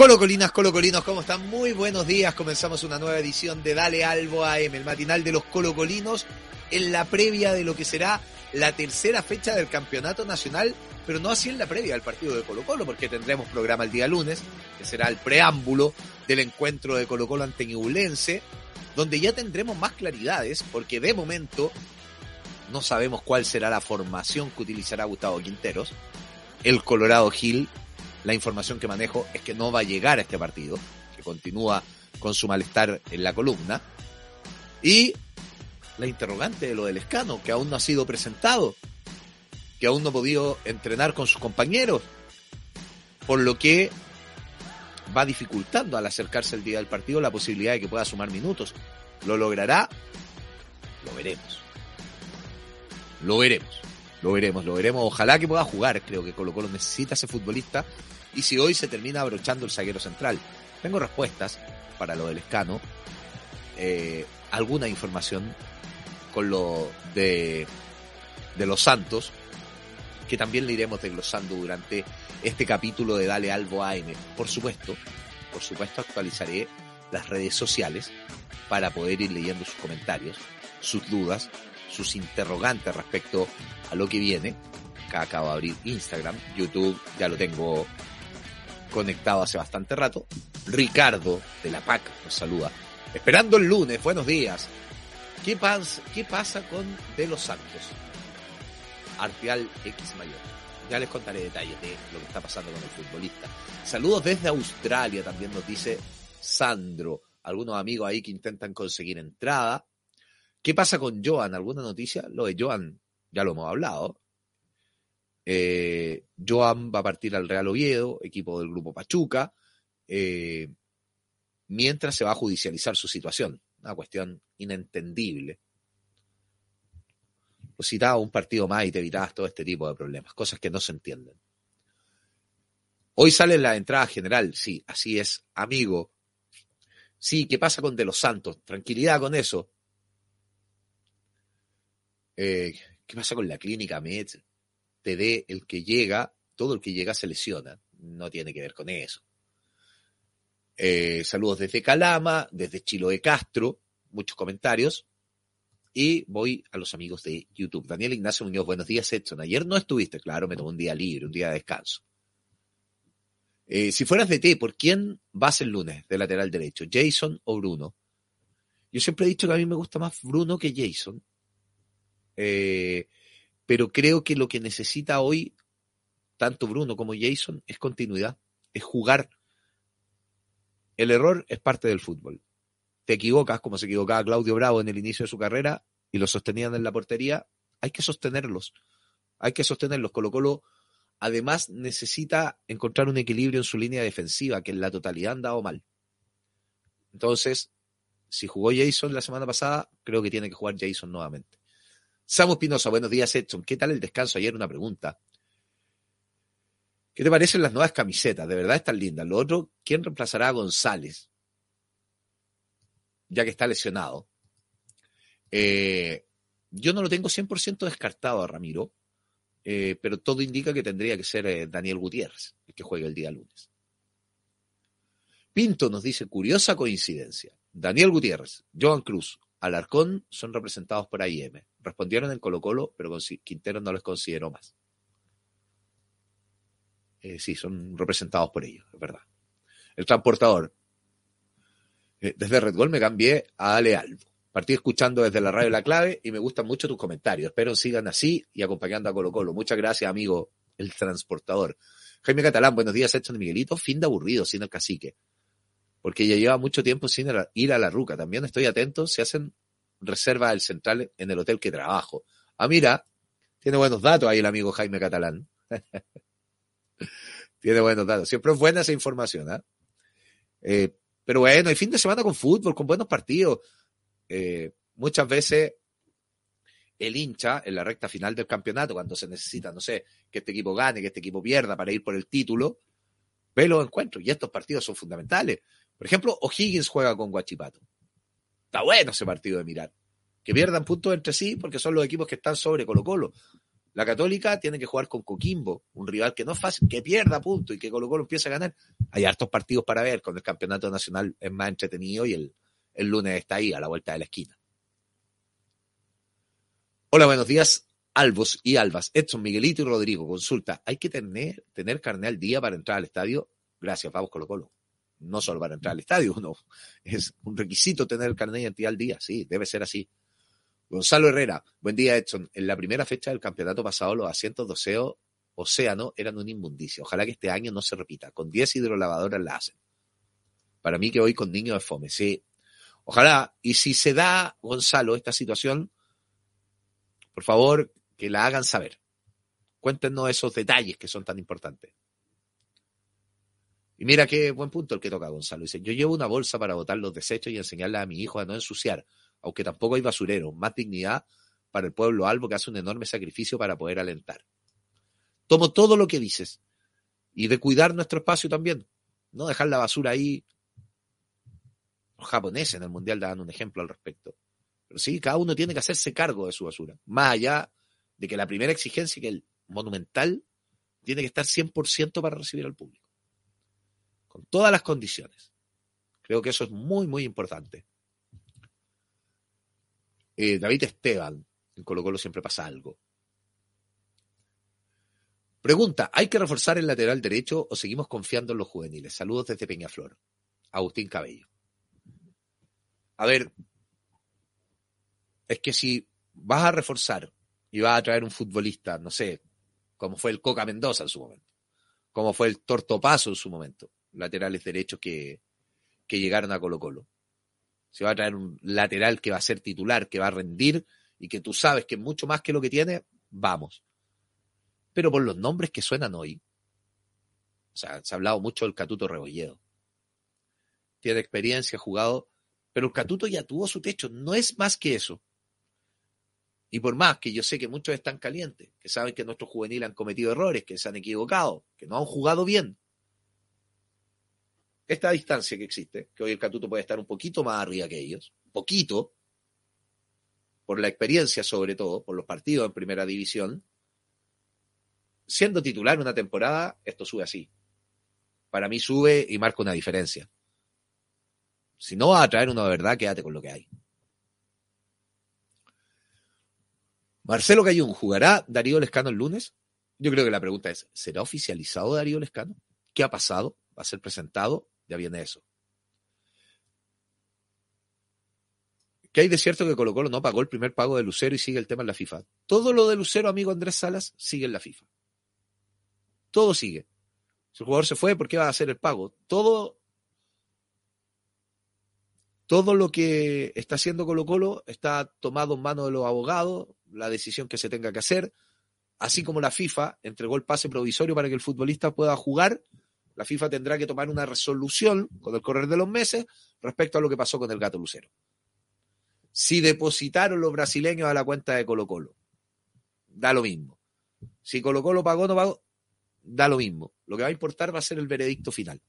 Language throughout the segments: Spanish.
Colocolinas, colocolinos, ¿cómo están? Muy buenos días. Comenzamos una nueva edición de Dale Albo AM, el matinal de los colocolinos, en la previa de lo que será la tercera fecha del campeonato nacional, pero no así en la previa del partido de Colo Colo, porque tendremos programa el día lunes, que será el preámbulo del encuentro de Colo Colo ante Ñublense, donde ya tendremos más claridades, porque de momento no sabemos cuál será la formación que utilizará Gustavo Quinteros. El Colorado Gil la información que manejo es que no va a llegar a este partido, que continúa con su malestar en la columna. Y la interrogante de lo del escano, que aún no ha sido presentado, que aún no ha podido entrenar con sus compañeros, por lo que va dificultando al acercarse el día del partido la posibilidad de que pueda sumar minutos. ¿Lo logrará? Lo veremos. Lo veremos. Lo veremos, lo veremos. Ojalá que pueda jugar. Creo que Colo Colo necesita ese futbolista. Y si hoy se termina abrochando el zaguero central. Tengo respuestas para lo del escano. Eh, alguna información con lo de, de los Santos. Que también le iremos desglosando durante este capítulo de Dale Albo AM. Por supuesto, por supuesto actualizaré las redes sociales para poder ir leyendo sus comentarios, sus dudas, sus interrogantes respecto a lo que viene. Acá acabo de abrir Instagram, YouTube, ya lo tengo conectado hace bastante rato. Ricardo de la PAC nos saluda. Esperando el lunes, buenos días. ¿Qué, pasa, qué pasa con De los Santos? Arteal X Mayor. Ya les contaré detalles de lo que está pasando con el futbolista. Saludos desde Australia, también nos dice Sandro. Algunos amigos ahí que intentan conseguir entrada. ¿Qué pasa con Joan? ¿Alguna noticia? Lo de Joan ya lo hemos hablado. Eh, Joan va a partir al Real Oviedo, equipo del grupo Pachuca, eh, mientras se va a judicializar su situación. Una cuestión inentendible. Citaba un partido más y te evitabas todo este tipo de problemas, cosas que no se entienden. Hoy sale la entrada general, sí, así es, amigo. Sí, ¿qué pasa con De los Santos? Tranquilidad con eso. Eh, ¿Qué pasa con la clínica Med? TD, el que llega, todo el que llega se lesiona. No tiene que ver con eso. Eh, saludos desde Calama, desde Chilo de Castro, muchos comentarios. Y voy a los amigos de YouTube. Daniel Ignacio Muñoz, buenos días, Edson. Ayer no estuviste, claro, me tomó un día libre, un día de descanso. Eh, si fueras de T, ¿por quién vas el lunes de lateral derecho? ¿Jason o Bruno? Yo siempre he dicho que a mí me gusta más Bruno que Jason. Eh, pero creo que lo que necesita hoy tanto Bruno como Jason es continuidad, es jugar. El error es parte del fútbol. Te equivocas, como se equivocaba Claudio Bravo en el inicio de su carrera y lo sostenían en la portería, hay que sostenerlos. Hay que sostenerlos. Colo Colo además necesita encontrar un equilibrio en su línea defensiva, que en la totalidad han dado mal. Entonces, si jugó Jason la semana pasada, creo que tiene que jugar Jason nuevamente. Samu Espinosa, buenos días, Edson. ¿Qué tal el descanso ayer? Una pregunta. ¿Qué te parecen las nuevas camisetas? De verdad están lindas. Lo otro, ¿quién reemplazará a González? Ya que está lesionado. Eh, yo no lo tengo 100% descartado a Ramiro, eh, pero todo indica que tendría que ser eh, Daniel Gutiérrez, el que juegue el día lunes. Pinto nos dice, curiosa coincidencia. Daniel Gutiérrez, Joan Cruz, Alarcón son representados por AIM. Respondieron en Colo Colo, pero Quintero no les consideró más. Eh, sí, son representados por ellos, es verdad. El transportador. Eh, desde Red Bull me cambié a Ale Albo. Partí escuchando desde la radio La Clave y me gustan mucho tus comentarios. Espero sigan así y acompañando a Colo Colo. Muchas gracias, amigo, el transportador. Jaime Catalán, buenos días, Edson de Miguelito. Fin de aburrido sin el cacique. Porque ya lleva mucho tiempo sin ir a la ruca. También estoy atento, se hacen reservas del central en el hotel que trabajo. Ah, mira, tiene buenos datos ahí el amigo Jaime Catalán. tiene buenos datos. Siempre es buena esa información, ¿ah? ¿eh? pero bueno, hay fin de semana con fútbol, con buenos partidos. Eh, muchas veces el hincha en la recta final del campeonato, cuando se necesita, no sé, que este equipo gane, que este equipo pierda para ir por el título, ve los encuentros y estos partidos son fundamentales. Por ejemplo, O'Higgins juega con Guachipato. Está bueno ese partido de mirar. Que pierdan puntos entre sí porque son los equipos que están sobre Colo Colo. La Católica tiene que jugar con Coquimbo, un rival que no es fácil, que pierda puntos y que Colo Colo empiece a ganar. Hay hartos partidos para ver, con el campeonato nacional es más entretenido y el, el lunes está ahí, a la vuelta de la esquina. Hola, buenos días, Albos y Albas. Edson, Miguelito y Rodrigo. Consulta, ¿hay que tener, tener carnet al día para entrar al estadio? Gracias, vamos Colo Colo. No solo para entrar al estadio, no. Es un requisito tener el carnet de identidad al día. Sí, debe ser así. Gonzalo Herrera, buen día, Edson. En la primera fecha del campeonato pasado, los asientos de Oceo, Océano eran un inmundicio. Ojalá que este año no se repita. Con 10 hidrolavadoras la hacen. Para mí que hoy con niños de fome, sí. Ojalá. Y si se da, Gonzalo, esta situación, por favor, que la hagan saber. Cuéntenos esos detalles que son tan importantes. Y mira qué buen punto el que toca Gonzalo. Dice, yo llevo una bolsa para botar los desechos y enseñarle a mi hijo a no ensuciar, aunque tampoco hay basurero. Más dignidad para el pueblo albo que hace un enorme sacrificio para poder alentar. Tomo todo lo que dices. Y de cuidar nuestro espacio también. No dejar la basura ahí. Los japoneses en el mundial dan un ejemplo al respecto. Pero sí, cada uno tiene que hacerse cargo de su basura. Más allá de que la primera exigencia, que el monumental, tiene que estar 100% para recibir al público. Con todas las condiciones. Creo que eso es muy, muy importante. Eh, David Esteban, en Colo Colo siempre pasa algo. Pregunta, ¿hay que reforzar el lateral derecho o seguimos confiando en los juveniles? Saludos desde Peñaflor. Agustín Cabello. A ver, es que si vas a reforzar y vas a traer un futbolista, no sé, como fue el Coca Mendoza en su momento, como fue el Tortopaso en su momento, laterales derechos que, que llegaron a Colo Colo. Si va a traer un lateral que va a ser titular, que va a rendir y que tú sabes que es mucho más que lo que tiene, vamos. Pero por los nombres que suenan hoy, o sea, se ha hablado mucho del Catuto Rebolledo. Tiene experiencia, ha jugado, pero el Catuto ya tuvo su techo, no es más que eso. Y por más que yo sé que muchos están calientes, que saben que nuestros juveniles han cometido errores, que se han equivocado, que no han jugado bien. Esta distancia que existe, que hoy el Catuto puede estar un poquito más arriba que ellos, poquito, por la experiencia sobre todo, por los partidos en primera división, siendo titular una temporada, esto sube así. Para mí sube y marca una diferencia. Si no va a traer uno de verdad, quédate con lo que hay. Marcelo Cayún, ¿jugará Darío Lescano el lunes? Yo creo que la pregunta es, ¿será oficializado Darío Lescano? ¿Qué ha pasado? ¿Va a ser presentado? Ya viene eso. ¿Qué hay de cierto que Colo Colo no pagó el primer pago de Lucero y sigue el tema en la FIFA? Todo lo de Lucero, amigo Andrés Salas, sigue en la FIFA. Todo sigue. Si el jugador se fue, ¿por qué va a hacer el pago? Todo todo lo que está haciendo Colo Colo está tomado en manos de los abogados, la decisión que se tenga que hacer, así como la FIFA entregó el pase provisorio para que el futbolista pueda jugar, la FIFA tendrá que tomar una resolución con el correr de los meses respecto a lo que pasó con el gato Lucero. Si depositaron los brasileños a la cuenta de Colo Colo, da lo mismo. Si Colo Colo pagó no pagó, da lo mismo. Lo que va a importar va a ser el veredicto final.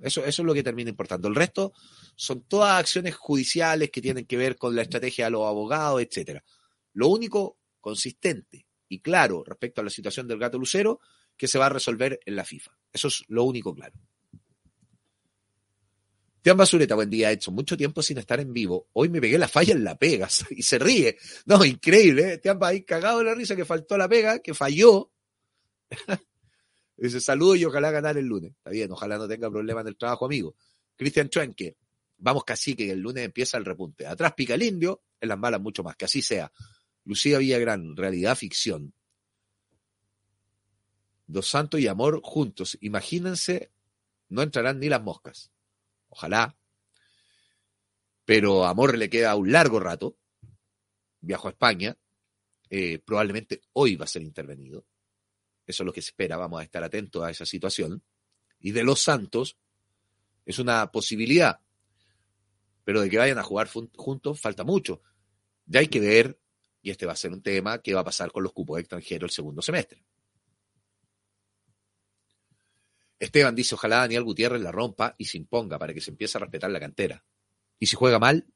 Eso, eso es lo que termina importando. El resto son todas acciones judiciales que tienen que ver con la estrategia de los abogados, etcétera. Lo único consistente y claro respecto a la situación del gato lucero que se va a resolver en la FIFA. Eso es lo único claro. Tean Basureta, buen día, hecho mucho tiempo sin estar en vivo. Hoy me pegué la falla en la pega y se ríe. No, increíble, ¿eh? Ahí cagado de la risa que faltó la pega, que falló. Dice, saludo y ojalá ganar el lunes. Está bien, ojalá no tenga problema en el trabajo, amigo. Cristian Chuenque, vamos casi que el lunes empieza el repunte. Atrás pica el indio, en las malas mucho más, que así sea. Lucía Villagrán, realidad ficción. Dos Santos y Amor juntos. Imagínense, no entrarán ni las moscas. Ojalá. Pero Amor le queda un largo rato. Viajo a España. Eh, probablemente hoy va a ser intervenido. Eso es lo que se espera. Vamos a estar atentos a esa situación. Y de los Santos es una posibilidad. Pero de que vayan a jugar juntos falta mucho. Ya hay que ver, y este va a ser un tema, qué va a pasar con los cupos extranjeros el segundo semestre. Esteban dice, ojalá Daniel Gutiérrez la rompa y se imponga para que se empiece a respetar la cantera. Y si juega mal,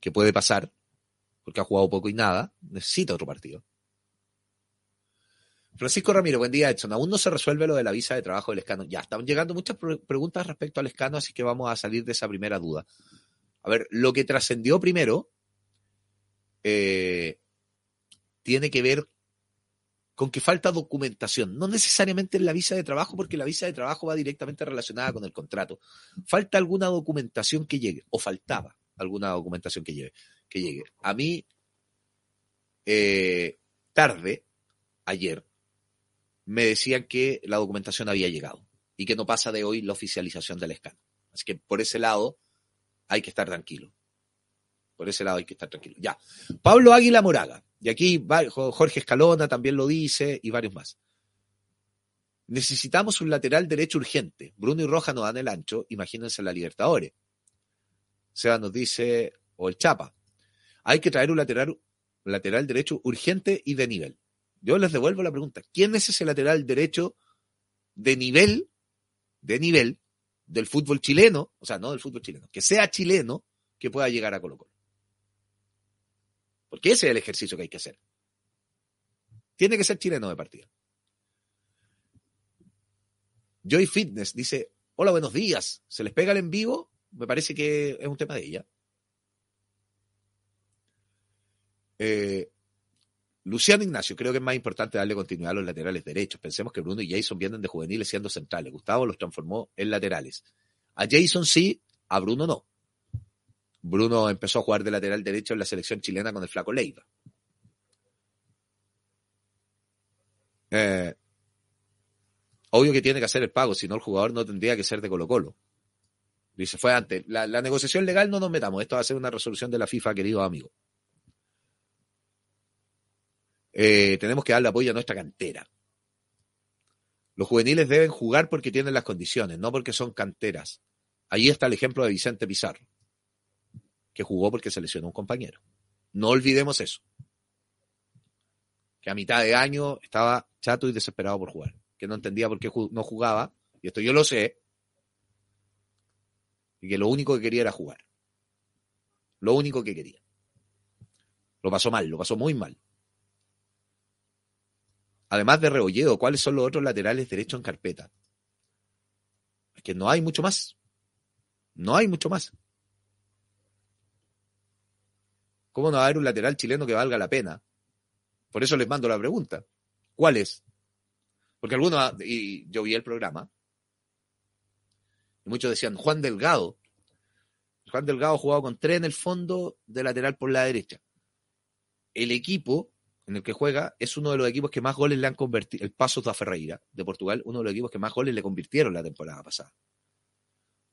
que puede pasar, porque ha jugado poco y nada, necesita otro partido. Francisco Ramiro, buen día, Edson. Aún no se resuelve lo de la visa de trabajo del escano. Ya, están llegando muchas preguntas respecto al escano, así que vamos a salir de esa primera duda. A ver, lo que trascendió primero eh, tiene que ver con que falta documentación, no necesariamente en la visa de trabajo, porque la visa de trabajo va directamente relacionada con el contrato. Falta alguna documentación que llegue, o faltaba alguna documentación que llegue. Que llegue. A mí, eh, tarde, ayer, me decían que la documentación había llegado y que no pasa de hoy la oficialización del escándalo. Así que por ese lado hay que estar tranquilo. Por ese lado hay que estar tranquilo. Ya. Pablo Águila Moraga. Y aquí Jorge Escalona también lo dice y varios más. Necesitamos un lateral derecho urgente. Bruno y Roja no dan el ancho. Imagínense la Libertadores. Seba nos dice, o el Chapa. Hay que traer un lateral, lateral derecho urgente y de nivel. Yo les devuelvo la pregunta. ¿Quién es ese lateral derecho de nivel, de nivel del fútbol chileno? O sea, no del fútbol chileno, que sea chileno que pueda llegar a Colo Colo. Porque ese es el ejercicio que hay que hacer. Tiene que ser chileno de partida. Joy Fitness dice, hola, buenos días. ¿Se les pega el en vivo? Me parece que es un tema de ella. Eh, Luciano Ignacio, creo que es más importante darle continuidad a los laterales derechos. Pensemos que Bruno y Jason vienen de juveniles siendo centrales. Gustavo los transformó en laterales. A Jason sí, a Bruno no. Bruno empezó a jugar de lateral derecho en la selección chilena con el flaco Leiva. Eh, obvio que tiene que hacer el pago, si no el jugador no tendría que ser de Colo Colo. Dice, fue antes. La, negociación legal no nos metamos. Esto va a ser una resolución de la FIFA, querido amigo. Eh, tenemos que darle apoyo a nuestra cantera. Los juveniles deben jugar porque tienen las condiciones, no porque son canteras. Ahí está el ejemplo de Vicente Pizarro que jugó porque se lesionó un compañero. No olvidemos eso. Que a mitad de año estaba chato y desesperado por jugar. Que no entendía por qué no jugaba. Y esto yo lo sé. Y que lo único que quería era jugar. Lo único que quería. Lo pasó mal, lo pasó muy mal. Además de Rebolledo, ¿cuáles son los otros laterales derechos en carpeta? Es que no hay mucho más. No hay mucho más. ¿Cómo no va a haber un lateral chileno que valga la pena? Por eso les mando la pregunta. ¿Cuál es? Porque algunos, y yo vi el programa, y muchos decían Juan Delgado. Juan Delgado ha jugado con tres en el fondo de lateral por la derecha. El equipo en el que juega es uno de los equipos que más goles le han convertido, el Paso da Ferreira de Portugal, uno de los equipos que más goles le convirtieron la temporada pasada.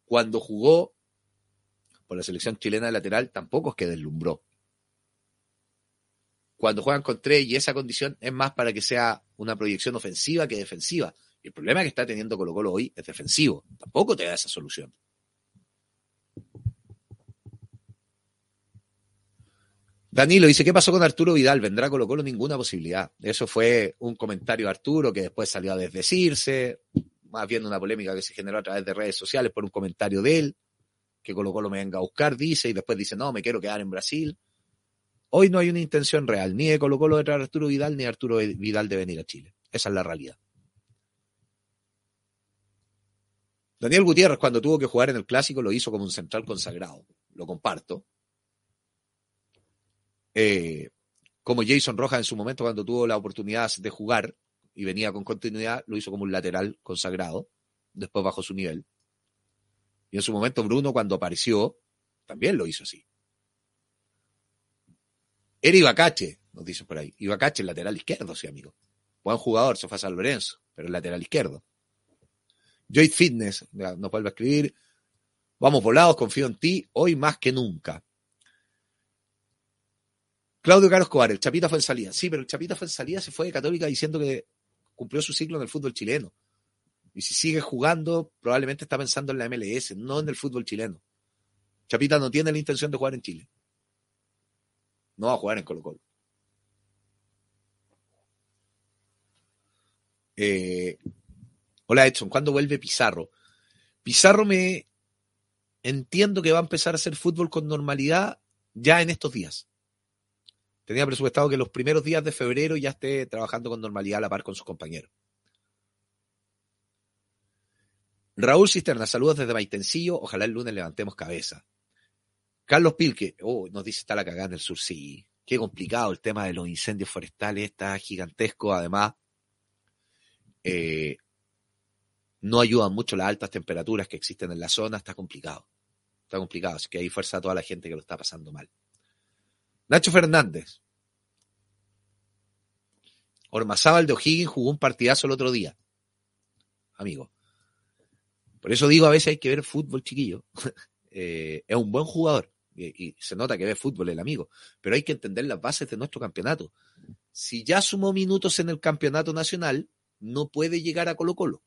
Cuando jugó por la selección chilena de lateral, tampoco es que deslumbró cuando juegan con tres y esa condición es más para que sea una proyección ofensiva que defensiva. Y el problema que está teniendo Colo Colo hoy es defensivo. Tampoco te da esa solución. Danilo dice, ¿qué pasó con Arturo Vidal? ¿Vendrá Colo Colo? Ninguna posibilidad. Eso fue un comentario de Arturo que después salió a desdecirse, más bien una polémica que se generó a través de redes sociales por un comentario de él, que Colo Colo me venga a buscar, dice, y después dice, no, me quiero quedar en Brasil. Hoy no hay una intención real, ni de Colo Colo de a Arturo Vidal, ni Arturo Vidal de venir a Chile. Esa es la realidad. Daniel Gutiérrez, cuando tuvo que jugar en el clásico, lo hizo como un central consagrado. Lo comparto. Eh, como Jason Rojas en su momento, cuando tuvo la oportunidad de jugar y venía con continuidad, lo hizo como un lateral consagrado. Después bajó su nivel. Y en su momento, Bruno, cuando apareció, también lo hizo así. Era Ibacache, nos dicen por ahí. Ibacache, lateral izquierdo, sí, amigo. Buen jugador, se fue a San Lorenzo. pero el lateral izquierdo. Joy Fitness nos vuelve a escribir. Vamos volados, confío en ti, hoy más que nunca. Claudio Carlos Cobar, el Chapita fue en salida. Sí, pero el Chapita fue en salida, se fue de Católica diciendo que cumplió su ciclo en el fútbol chileno. Y si sigue jugando, probablemente está pensando en la MLS, no en el fútbol chileno. Chapita no tiene la intención de jugar en Chile. No va a jugar en Colo Colo. Eh, hola Edson, ¿cuándo vuelve Pizarro? Pizarro me entiendo que va a empezar a hacer fútbol con normalidad ya en estos días. Tenía presupuestado que los primeros días de febrero ya esté trabajando con normalidad a la par con sus compañeros. Raúl Cisterna, saludos desde Maitencillo. Ojalá el lunes levantemos cabeza. Carlos Pilque, oh, nos dice está la cagada en el sur. Sí, qué complicado el tema de los incendios forestales, está gigantesco. Además, eh, no ayudan mucho las altas temperaturas que existen en la zona, está complicado. Está complicado, así que hay fuerza a toda la gente que lo está pasando mal. Nacho Fernández. Ormazábal de O'Higgins jugó un partidazo el otro día. Amigo. Por eso digo, a veces hay que ver fútbol, chiquillo. Eh, es un buen jugador. Y, se nota que ve fútbol el amigo. Pero hay que entender las bases de nuestro campeonato. Si ya sumó minutos en el campeonato nacional, no puede llegar a Colo Colo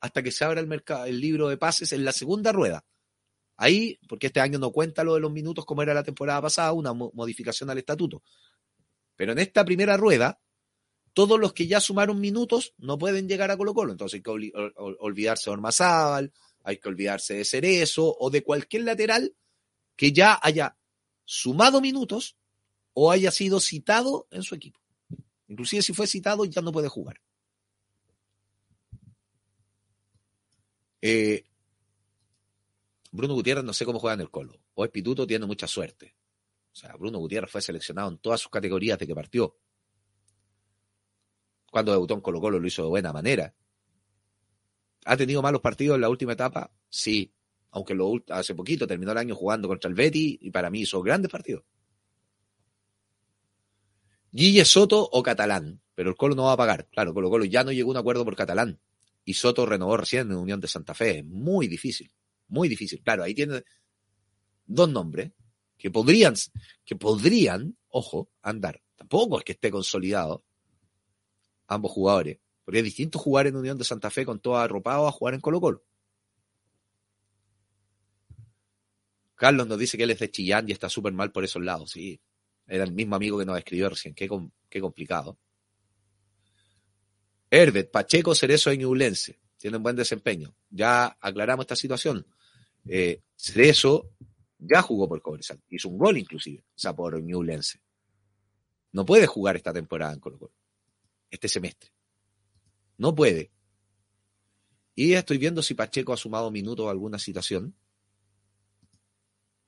hasta que se abra el, mercado, el libro de pases en la segunda rueda. Ahí, porque este año no cuenta lo de los minutos como era la temporada pasada, una modificación al estatuto. Pero en esta primera rueda, todos los que ya sumaron minutos no pueden llegar a Colo Colo. Entonces hay que olvidarse de Ormazábal, hay que olvidarse de Cerezo o de cualquier lateral que ya haya sumado minutos o haya sido citado en su equipo. Inclusive si fue citado ya no puede jugar. Eh, Bruno Gutiérrez no sé cómo juega en el Colo. O Espituto tiene mucha suerte. O sea, Bruno Gutiérrez fue seleccionado en todas sus categorías de que partió. Cuando debutó en Colo Colo lo hizo de buena manera. ¿Ha tenido malos partidos en la última etapa? Sí. Aunque lo, hace poquito terminó el año jugando contra el Betty y para mí hizo grandes partidos. Guille Soto o Catalán. Pero el Colo no va a pagar. Claro, Colo Colo ya no llegó a un acuerdo por Catalán y Soto renovó recién en Unión de Santa Fe. Muy difícil, muy difícil. Claro, ahí tiene dos nombres que podrían, que podrían, ojo, andar. Tampoco es que esté consolidado ambos jugadores, porque es distinto jugar en Unión de Santa Fe con todo arropado a jugar en Colo Colo. Carlos nos dice que él es de Chillán y está súper mal por esos lados, sí. Era el mismo amigo que nos escribió recién, qué, qué complicado. Herbert, Pacheco, Cerezo e Ñublense. Tienen buen desempeño. Ya aclaramos esta situación. Eh, Cerezo ya jugó por Cobresal. Hizo un gol inclusive. O sea, por Ñublense. No puede jugar esta temporada en Colo Colo. Este semestre. No puede. Y estoy viendo si Pacheco ha sumado minutos a alguna situación.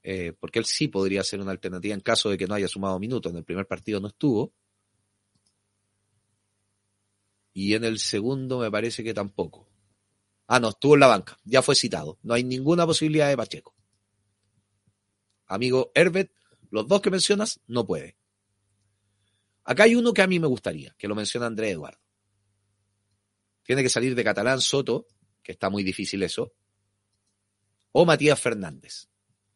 Eh, porque él sí podría ser una alternativa en caso de que no haya sumado minutos. En el primer partido no estuvo. Y en el segundo me parece que tampoco. Ah, no, estuvo en la banca. Ya fue citado. No hay ninguna posibilidad de Pacheco. Amigo Herbert, los dos que mencionas, no puede. Acá hay uno que a mí me gustaría, que lo menciona Andrés Eduardo. Tiene que salir de Catalán Soto, que está muy difícil eso, o Matías Fernández.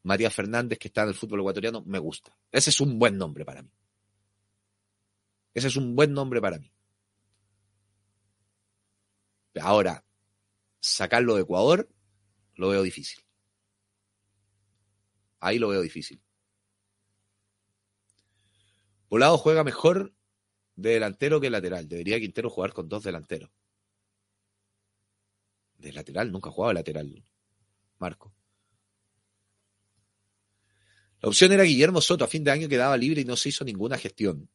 Matías Fernández, que está en el fútbol ecuatoriano, me gusta. Ese es un buen nombre para mí. Ese es un buen nombre para mí. Ahora, sacarlo de Ecuador, lo veo difícil. Ahí lo veo difícil. Volado juega mejor de delantero que lateral. Debería Quintero jugar con dos delanteros. De lateral, nunca ha jugado de lateral, Marco. La opción era Guillermo Soto. A fin de año quedaba libre y no se hizo ninguna gestión.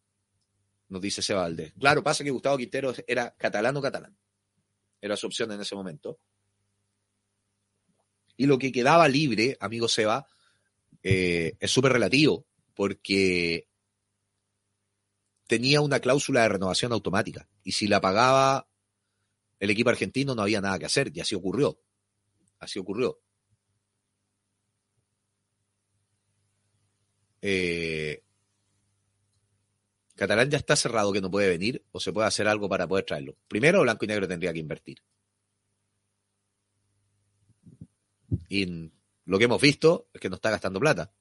Nos dice Seba Valdés. Claro, pasa que Gustavo Quintero era catalán o catalán era su opción en ese momento. Y lo que quedaba libre, amigo Seba, eh, es súper relativo, porque tenía una cláusula de renovación automática. Y si la pagaba el equipo argentino, no había nada que hacer. Y así ocurrió. Así ocurrió. Eh, Catalán ya está cerrado que no puede venir o se puede hacer algo para poder traerlo. Primero, Blanco y Negro tendría que invertir. Y lo que hemos visto es que no está gastando plata.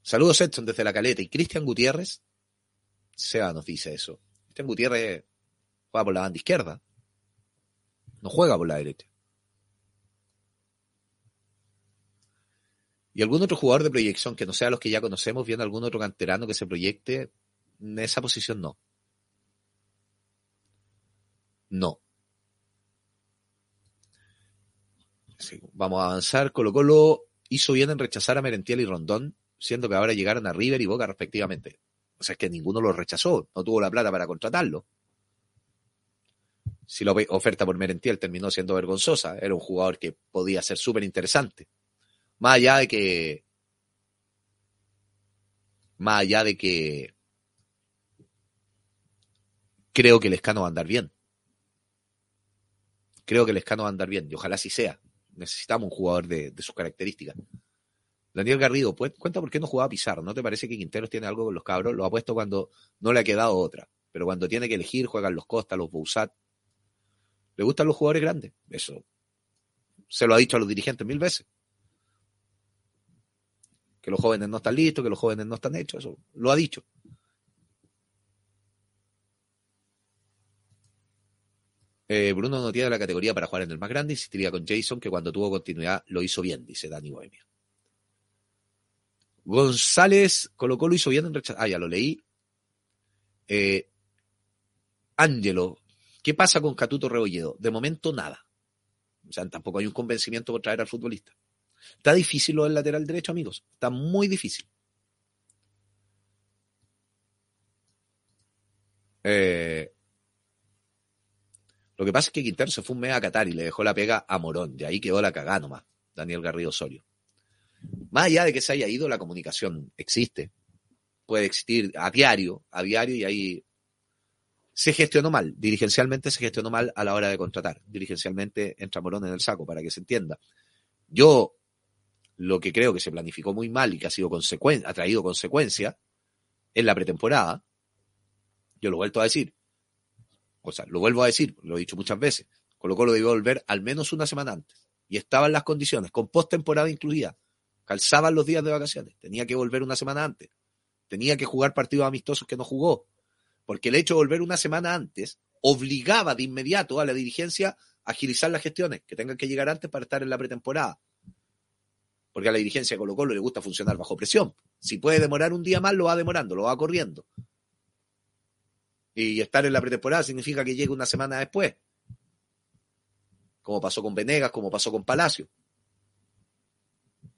Saludos Edson desde la caleta. Y Cristian Gutiérrez, Seba nos dice eso. Cristian Gutiérrez juega por la banda izquierda. No juega por la derecha. ¿Y algún otro jugador de proyección que no sea los que ya conocemos, viendo algún otro canterano que se proyecte en esa posición? No. No. vamos a avanzar. Colo Colo hizo bien en rechazar a Merentiel y Rondón, siendo que ahora llegaron a River y Boca respectivamente. O sea, es que ninguno lo rechazó, no tuvo la plata para contratarlo. Si la oferta por Merentiel terminó siendo vergonzosa, era un jugador que podía ser súper interesante. Más allá de que. Más allá de que. Creo que el escano va a andar bien. Creo que el escano va a andar bien y ojalá así sea. Necesitamos un jugador de, sus características. Daniel Garrido, pues, cuenta por qué no jugaba Pizarro. ¿No te parece que Quinteros tiene algo con los cabros? Lo ha puesto cuando no le ha quedado otra. Pero cuando tiene que elegir, juegan los Costa, los Bousat. Le gustan los jugadores grandes. Eso se lo ha dicho a los dirigentes mil veces. Que los jóvenes no están listos, que los jóvenes no están hechos. Eso lo ha dicho. Eh, Bruno no tiene la categoría para jugar en el más grande, insistiría con Jason, que cuando tuvo continuidad lo hizo bien, dice Dani Bohemia. González colocó lo hizo bien en rechazo. Ah, ya lo leí. Eh, Ángelo, ¿qué pasa con Catuto Rebolledo? De momento nada. O sea, tampoco hay un convencimiento por traer al futbolista. Está difícil lo del lateral derecho, amigos. Está muy difícil. Eh, lo que pasa es que Quintero se fue un mes a Qatar y le dejó la pega a Morón. De ahí quedó la cagada nomás, Daniel Garrido Osorio. Más allá de que se haya ido, la comunicación existe. Puede existir a diario, a diario, y ahí se gestionó mal. Dirigencialmente se gestionó mal a la hora de contratar. Dirigencialmente entra Morón en el saco, para que se entienda. Yo lo que creo que se planificó muy mal y que ha sido ha traído consecuencia en la pretemporada, yo lo he vuelto a decir, o sea, lo vuelvo a decir, lo he dicho muchas veces, Colo Colo debió volver al menos una semana antes. Y estaban las condiciones, con postemporada incluida. Calzaban los días de vacaciones. Tenía que volver una semana antes. Tenía que jugar partidos amistosos que no jugó. Porque el hecho de volver una semana antes obligaba de inmediato a la dirigencia a agilizar las gestiones, que tengan que llegar antes para estar en la pretemporada. Porque a la dirigencia de Colo Colo le gusta funcionar bajo presión. Si puede demorar un día más, lo va demorando, lo va corriendo. Y estar en la pretemporada significa que llegue una semana después. Como pasó con Venegas, como pasó con Palacio.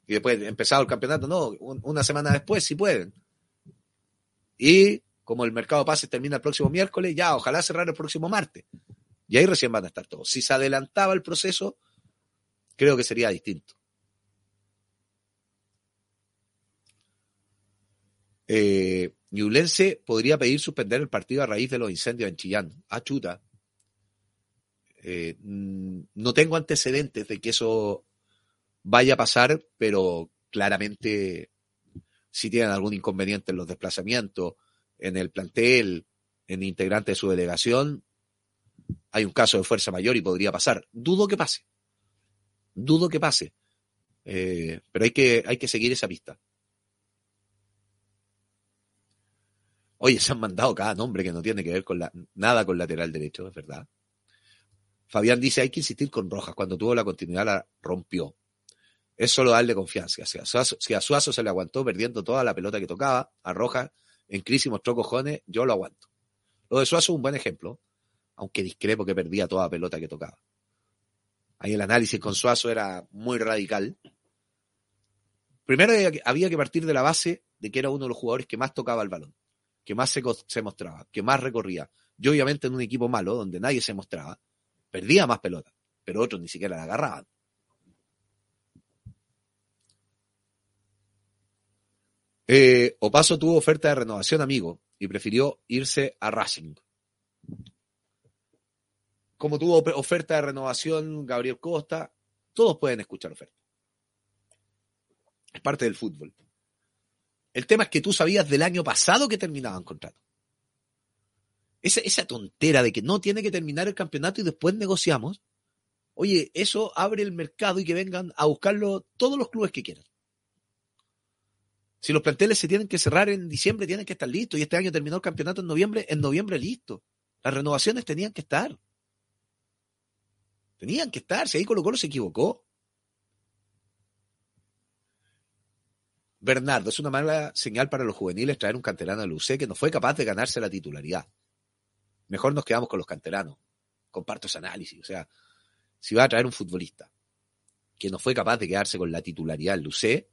Y después, empezado el campeonato, no, una semana después, si pueden. Y como el mercado de pases termina el próximo miércoles, ya, ojalá cerrar el próximo martes. Y ahí recién van a estar todos. Si se adelantaba el proceso, creo que sería distinto. Eh, podría pedir suspender el partido a raíz de los incendios en Chillán. Ah, chuta. Eh, mm, no tengo antecedentes de que eso vaya a pasar, pero claramente si tienen algún inconveniente en los desplazamientos, en el plantel, en integrante de su delegación, hay un caso de fuerza mayor y podría pasar. Dudo que pase. Dudo que pase. Eh, pero hay que, hay que seguir esa pista. Oye, se han mandado cada nombre que no tiene que ver con nada con lateral derecho, es verdad. Fabián dice, hay que insistir con Rojas. Cuando tuvo la continuidad la rompió. Es solo darle confianza. Si a, Suazo, si a Suazo se le aguantó perdiendo toda la pelota que tocaba, a Rojas en crisis mostró cojones, yo lo aguanto. Lo de Suazo es un buen ejemplo, aunque discrepo que perdía toda la pelota que tocaba. Ahí el análisis con Suazo era muy radical. Primero había que partir de la base de que era uno de los jugadores que más tocaba el balón que más se, mostraba, que más recorría. Yo obviamente en un equipo malo, donde nadie se mostraba, perdía más pelota, pero otros ni siquiera la agarraban. Eh, Opaso tuvo oferta de renovación, amigo, y prefirió irse a Racing. Como tuvo oferta de renovación Gabriel Costa, todos pueden escuchar oferta. Es parte del fútbol. El tema es que tú sabías del año pasado que terminaban contrato. Esa, tontera de que no tiene que terminar el campeonato y después negociamos. Oye, eso abre el mercado y que vengan a buscarlo todos los clubes que quieran. Si los planteles se tienen que cerrar en diciembre, tienen que estar listos. Y este año terminó el campeonato en noviembre, en noviembre listo. Las renovaciones tenían que estar. Tenían que estar. Si ahí Colo Colo se equivocó. Bernardo, es una mala señal para los juveniles traer un canterano a Lucé que no fue capaz de ganarse la titularidad. Mejor nos quedamos con los canteranos. Comparto ese análisis. O sea, si va a traer un futbolista que no fue capaz de quedarse con la titularidad en Lucé,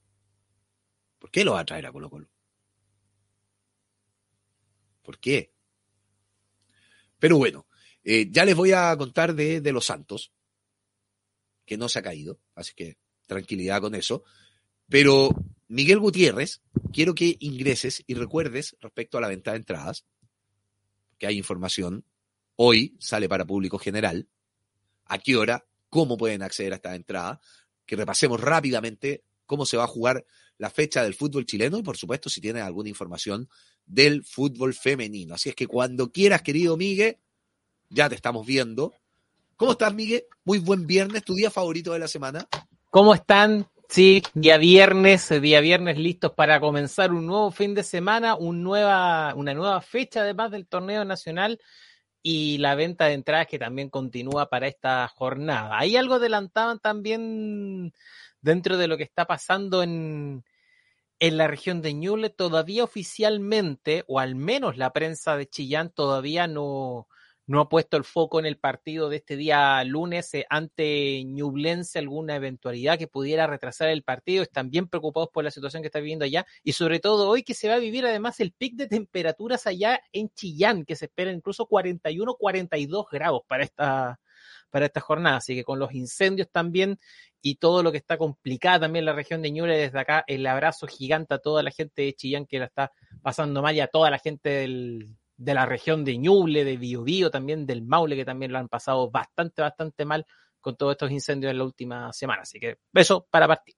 ¿por qué lo va a traer a Colo Colo? ¿Por qué? Pero bueno, eh, ya les voy a contar de, de los Santos, que no se ha caído, así que tranquilidad con eso. Pero Miguel Gutiérrez, quiero que ingreses y recuerdes respecto a la venta de entradas, que hay información, hoy sale para público general, a qué hora, cómo pueden acceder a esta entrada, que repasemos rápidamente cómo se va a jugar la fecha del fútbol chileno y por supuesto si tienes alguna información del fútbol femenino. Así es que cuando quieras, querido Miguel, ya te estamos viendo. ¿Cómo estás, Miguel? Muy buen viernes, tu día favorito de la semana. ¿Cómo están? Sí, día viernes, día viernes listos para comenzar un nuevo fin de semana, una nueva fecha además del torneo nacional y la venta de entradas que también continúa para esta jornada. Ahí algo adelantaban también dentro de lo que está pasando en, en la región de Ñuble, todavía oficialmente, o al menos la prensa de Chillán todavía no, no ha puesto el foco en el partido de este día lunes eh, ante Ñublense, alguna eventualidad que pudiera retrasar el partido. Están bien preocupados por la situación que está viviendo allá y sobre todo hoy que se va a vivir además el pic de temperaturas allá en Chillán, que se espera incluso 41, 42 grados para esta, para esta jornada. Así que con los incendios también y todo lo que está complicado también en la región de Ñuble, desde acá el abrazo gigante a toda la gente de Chillán que la está pasando mal y a toda la gente del de la región de Ñuble, de Biobío, también del Maule, que también lo han pasado bastante, bastante mal con todos estos incendios en la última semana. Así que eso para partir.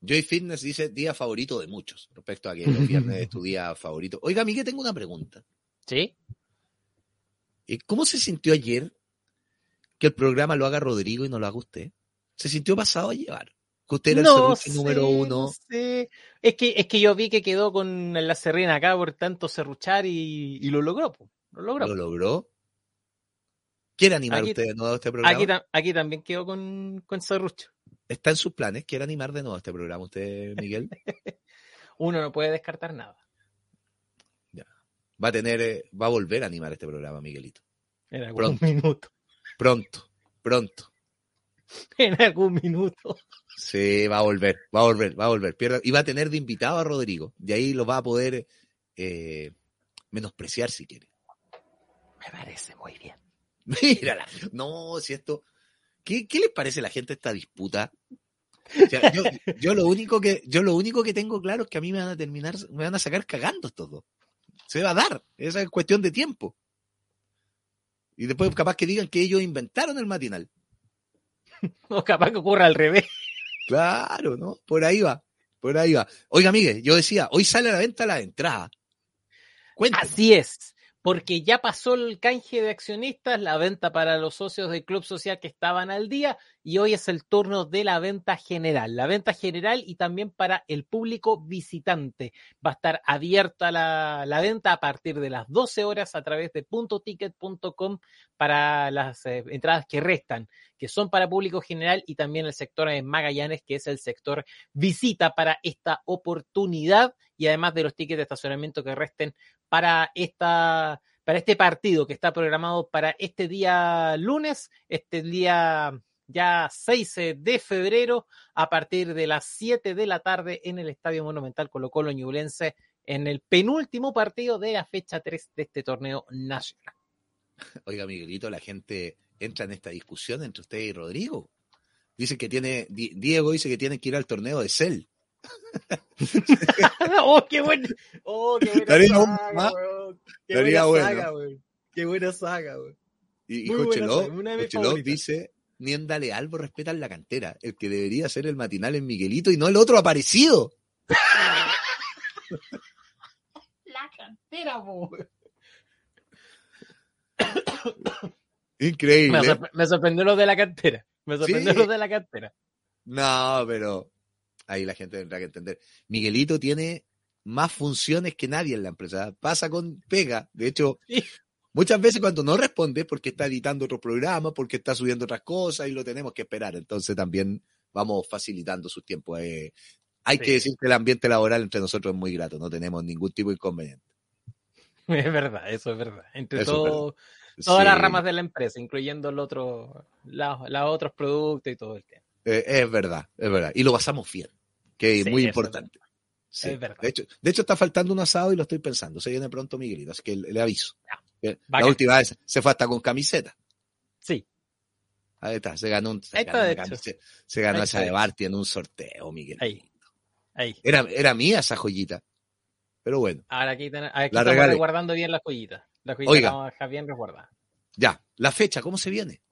Joy Fitness dice día favorito de muchos, respecto a que los viernes es tu día favorito. Oiga, Miguel, tengo una pregunta. ¿Sí? Eh, ¿Cómo se sintió ayer que el programa lo haga Rodrigo y no lo haga usted? ¿Se sintió pasado a llevar? Que usted era No el serrucho número uno. sé. Es que, es que yo vi que quedó con la serrina acá por tanto serruchar y, y lo logró. po, Lo logró. ¿Lo logró? ¿Quiere animar Aquí- usted de nuevo a este programa? Aquí, ta- aquí también quedó con, con serrucho. ¿Está en sus planes? ¿Quiere animar de nuevo a este programa usted, Miguel? Uno no puede descartar nada. Va a tener, eh, va a volver a animar este programa, Miguelito. En algún Pronto. minuto. Pronto, pronto. En algún minuto. Sí, va a volver, va a volver, va a volver. Pierda- Y va a tener de invitado a Rodrigo. De ahí lo va a poder eh, menospreciar si quiere. Me parece muy bien. Mírala. No, si esto. ¿Qué, qué les parece a la gente esta disputa? O sea, yo, yo lo único que, yo lo único que tengo claro es que a mí me van a terminar, me van a sacar cagando estos dos. Se va a dar. Esa es cuestión de tiempo. Y después capaz que digan que ellos inventaron el matinal. O capaz que ocurra al revés. Claro, ¿no? Por ahí va. Por ahí va. Oiga, Miguel, yo decía, hoy sale a la venta la entrada. Así es, porque ya pasó el canje de accionistas, la venta para los socios del club social que estaban al día y hoy es el turno de la venta general. La venta general y también para el público visitante. Va a estar abierta la, venta a partir de las 12 horas a través de puntoticket.com para las eh, entradas que restan, que son para público general y también el sector en Magallanes, que es el sector visita para esta oportunidad y además de los tickets de estacionamiento que resten para esta para este partido que está programado para este día lunes, este día ya 6 de febrero, a partir de las 7 de la tarde en el Estadio Monumental Colo Colo Ñublense, en el penúltimo partido de la fecha 3 de este torneo nacional. Oiga, Miguelito, la gente entra en esta discusión entre usted y Rodrigo. Dice que tiene, Di- Diego dice que tiene que ir al torneo de Cell. ¡Oh, qué bueno! ¡Oh, qué buena aún saga, weón! ¡Qué estaría buena bueno. saga, weón! ¡Qué buena saga, weón! Y, y dice, ni en Dale Albo respetan la cantera. El que debería ser el matinal es Miguelito y no el otro aparecido. La cantera, po. Increíble. Me, sorpre- me sorprendió lo de la cantera. Me sorprendió Sí. lo de la cantera. No, pero ahí la gente tendrá que entender. Miguelito tiene más funciones que nadie en la empresa. Pasa con pega. De hecho, Sí. muchas veces cuando no responde es porque está editando otro programa, porque está subiendo otras cosas y lo tenemos que esperar. Entonces también vamos facilitando sus tiempos. Eh, hay Sí. que decir que el ambiente laboral entre nosotros es muy grato. No tenemos ningún tipo de inconveniente. Es verdad, eso es verdad. Entre Eso todas las ramas de la empresa, incluyendo el otro, la- los otros productos y todo el tema. eh, es verdad, es verdad. Y lo pasamos bien, que es Sí, muy importante. Sí. Es verdad. De hecho, de hecho, está faltando un asado y lo estoy pensando. Se viene pronto Miguelito, así que le, le aviso. Que La última vez se fue hasta con camiseta. Sí, Ahí está, se ganó, un, se ganó, una camiseta. Se ganó esa de Barty en un sorteo, Miguel. Ahí. ahí. Era, era mía esa joyita. Pero bueno, Ahora aquí, ten- aquí La estamos regalé. resguardando bien las joyitas. Las joyitas Oiga. bien resguardadas. ya. La fecha, ¿cómo se viene?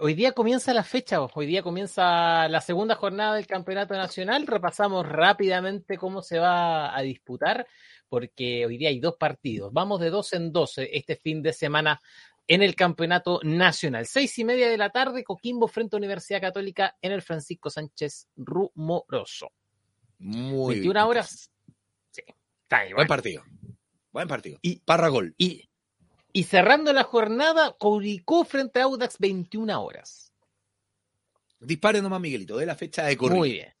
Hoy día comienza la fecha, hoy día comienza la segunda jornada del Campeonato Nacional. Repasamos rápidamente cómo se va a disputar, porque hoy día hay dos partidos. Vamos de dos en dos eh, este fin de semana en el Campeonato Nacional. Seis y media de la tarde, Coquimbo frente a Universidad Católica en el Francisco Sánchez Rumoroso. Muy 21 bien. horas. Sí, está ahí, Buen partido. Buen partido. Y- Parra gol. Y, y cerrando la jornada, Curicó frente a Audax 21 horas. Dispare nomás, Miguelito, de la fecha de corrido. Muy bien.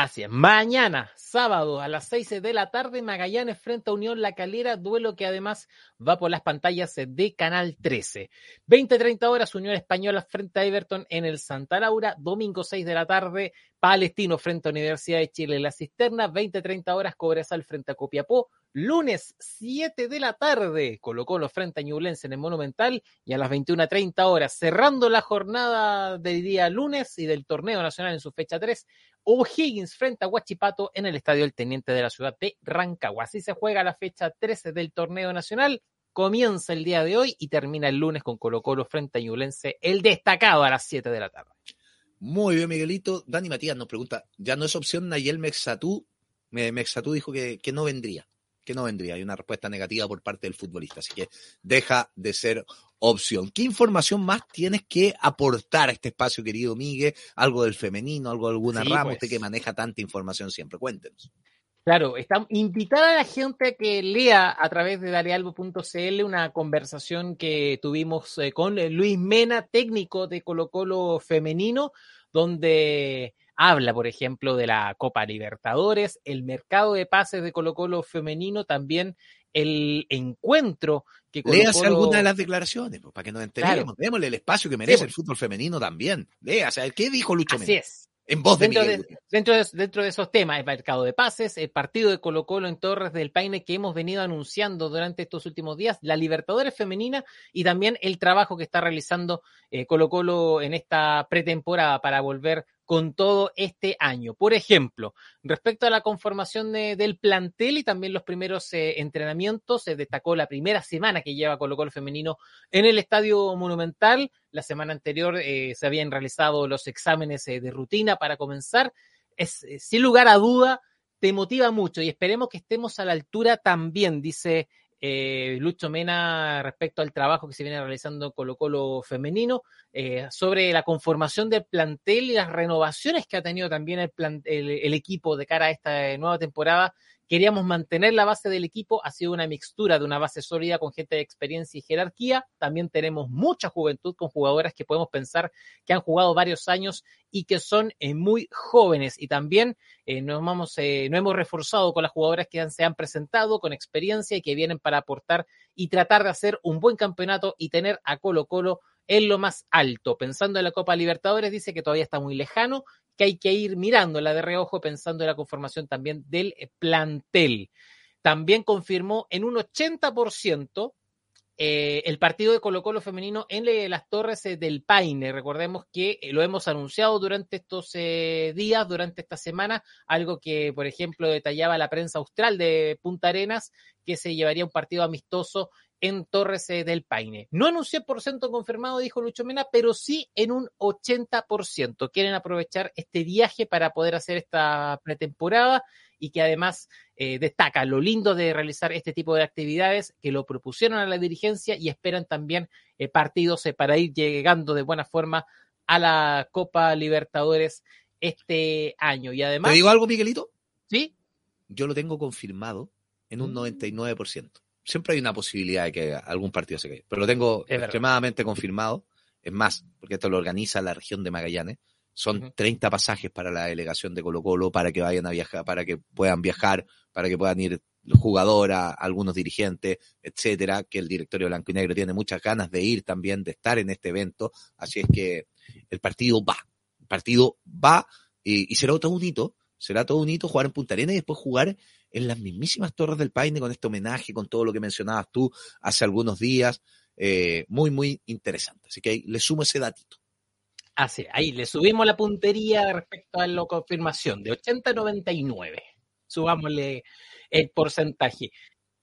Así es. Mañana, sábado, a las 6 de la tarde, Magallanes frente a Unión La Calera, duelo que además va por las pantallas de Canal 13. 20-30 horas, Unión Española frente a Everton en el Santa Laura. Domingo 6 de la tarde, Palestino frente a Universidad de Chile en la Cisterna. 20-30 horas, Cobresal frente a Copiapó. Lunes 7 de la tarde, Colo Colo frente a Ñublense en el Monumental. Y a las 21.30 horas, cerrando la jornada del día lunes y del torneo nacional en su fecha 3, O'Higgins frente a Huachipato en el Estadio El Teniente de la ciudad de Rancagua. Así se juega la fecha 13 del torneo nacional. Comienza el día de hoy y termina el lunes con Colo Colo frente a Ñublense, el destacado a las 7 de la tarde. Muy bien, Miguelito. Dani Matías nos pregunta, ¿ya no es opción Nayel Mexatú? Me- Mexatú dijo que no vendría, que no vendría. Hay una respuesta negativa por parte del futbolista, así que deja de ser opción. ¿Qué información más tienes que aportar a este espacio, querido Miguel? Algo del femenino, algo de alguna Sí, rama, pues. usted que maneja tanta información siempre. Cuéntenos. Claro, está, invitar a la gente a que lea a través de darealbo.cl una conversación que tuvimos eh, con eh, Luis Mena, técnico de Colo Colo femenino, donde habla, por ejemplo, de la Copa Libertadores, el mercado de pases de Colo Colo femenino, también el encuentro que Colo Léase Colo... alguna de las declaraciones, pues, para que nos enteremos. Claro. Démosle el espacio que merece Sí, el fútbol femenino también. Léase, ¿qué dijo Lucho Así es. En voz de Dentro de, Gutiérrez. dentro, de, dentro de esos temas, el mercado de pases, el partido de Colo Colo en Torres del Paine que hemos venido anunciando durante estos últimos días, la Libertadores femenina y también el trabajo que está realizando eh, Colo Colo en esta pretemporada para volver con todo este año. Por ejemplo, respecto a la conformación de- del plantel y también los primeros eh, entrenamientos, se destacó la primera semana que lleva Colo Colo femenino en el Estadio Monumental. La semana anterior eh, se habían realizado los exámenes eh, de rutina para comenzar. Sin lugar a duda, te motiva mucho y esperemos que estemos a la altura también, dice eh, Lucho Mena respecto al trabajo que se viene realizando Colo Colo femenino, eh, sobre la conformación del plantel y las renovaciones que ha tenido también el, plan- el- el equipo de cara a esta nueva temporada. Queríamos mantener la base del equipo, ha sido una mixtura de una base sólida con gente de experiencia y jerarquía. También tenemos mucha juventud con jugadoras que podemos pensar que han jugado varios años y que son eh, muy jóvenes. Y también eh, nos vamos, eh, hemos reforzado con las jugadoras que se han presentado con experiencia y que vienen para aportar y tratar de hacer un buen campeonato y tener a Colo Colo en lo más alto. Pensando en la Copa Libertadores, dice que todavía está muy lejano, que hay que ir mirándola de reojo, pensando en la conformación también del eh, plantel. También confirmó en un 80% eh, el partido de Colo Colo femenino en las Torres eh, del Paine. Recordemos que eh, lo hemos anunciado durante estos días, durante esta semana, algo que, por ejemplo, detallaba la prensa austral de Punta Arenas, que se llevaría un partido amistoso en Torres del Paine. No en un 100% confirmado, dijo Lucho Mena, pero sí en un 80%. Quieren aprovechar este viaje para poder hacer esta pretemporada y que además eh, destaca lo lindo de realizar este tipo de actividades, que lo propusieron a la dirigencia y esperan también eh, partidos eh, para ir llegando de buena forma a la Copa Libertadores este año. Y además... ¿Te digo algo, Miguelito? Sí. Yo lo tengo confirmado en un Mm. 99%. Siempre hay una posibilidad de que algún partido se caiga, pero lo tengo Es verdad. extremadamente confirmado. Es más, porque esto lo organiza la región de Magallanes. Son Ujú. 30 pasajes para la delegación de Colo Colo, para que vayan a viajar, para que puedan viajar, para que puedan ir los jugadores, algunos dirigentes, etcétera, que el directorio blanco y negro tiene muchas ganas de ir también, de estar en este evento. Así es que el partido va. El partido va y, y será todo un hito. Será todo un hito jugar en Punta Arenas y después jugar en las mismísimas Torres del Paine con este homenaje, con todo lo que mencionabas tú hace algunos días. Eh, muy, muy interesante. Así que ahí le sumo ese datito. Así, ahí le subimos la puntería respecto a la confirmación, de 80 a 99. Subámosle el porcentaje.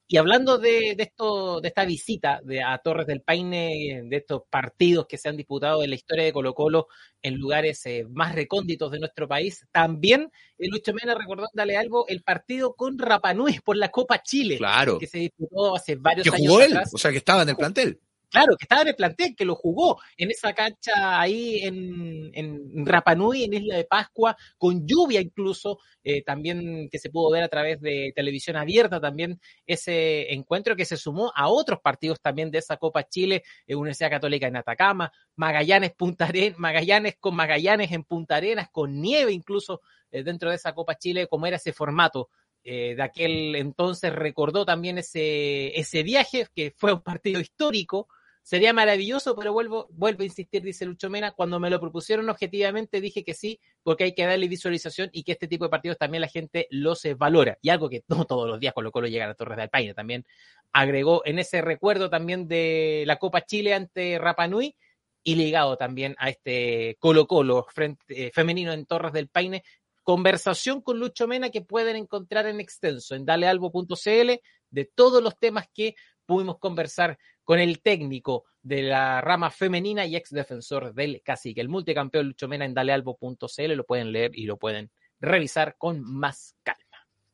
Y hablando de, de esto, de esta visita de, a Torres del Paine, de estos partidos que se han disputado en la historia de Colo Colo en lugares eh, más recónditos de nuestro país, también el Lucho Mena recordó, dale algo, el partido con Rapanui por la Copa Chile, Claro. que se disputó hace varios Que años jugó él, atrás. o sea que estaba en el plantel. Claro, que estaba en el plantel, que lo jugó en esa cancha ahí en, Rapanui, en Isla de Pascua, con lluvia incluso, eh, también que se pudo ver a través de televisión abierta también ese encuentro que se sumó a otros partidos también de esa Copa Chile, eh, Universidad Católica en Atacama, Magallanes, Punta Arenas, Magallanes con Magallanes en Punta Arenas, con nieve incluso eh, dentro de esa Copa Chile, como era ese formato eh, de aquel entonces recordó también ese, ese viaje, que fue un partido histórico. Sería maravilloso, pero vuelvo, vuelvo a insistir, dice Lucho Mena, cuando me lo propusieron objetivamente dije que sí, porque hay que darle visualización y que este tipo de partidos también la gente los valora. Y algo que no todos los días Colo Colo llega a Torres del Paine también agregó en ese recuerdo también de la Copa Chile ante Rapanui y ligado también a este Colo Colo eh, femenino en Torres del Paine conversación con Lucho Mena que pueden encontrar en extenso en dalealbo.cl de todos los temas que pudimos conversar con el técnico de la rama femenina y ex defensor del cacique, el multicampeón Lucho Mena en dalealbo.cl, lo pueden leer y lo pueden revisar con más calma.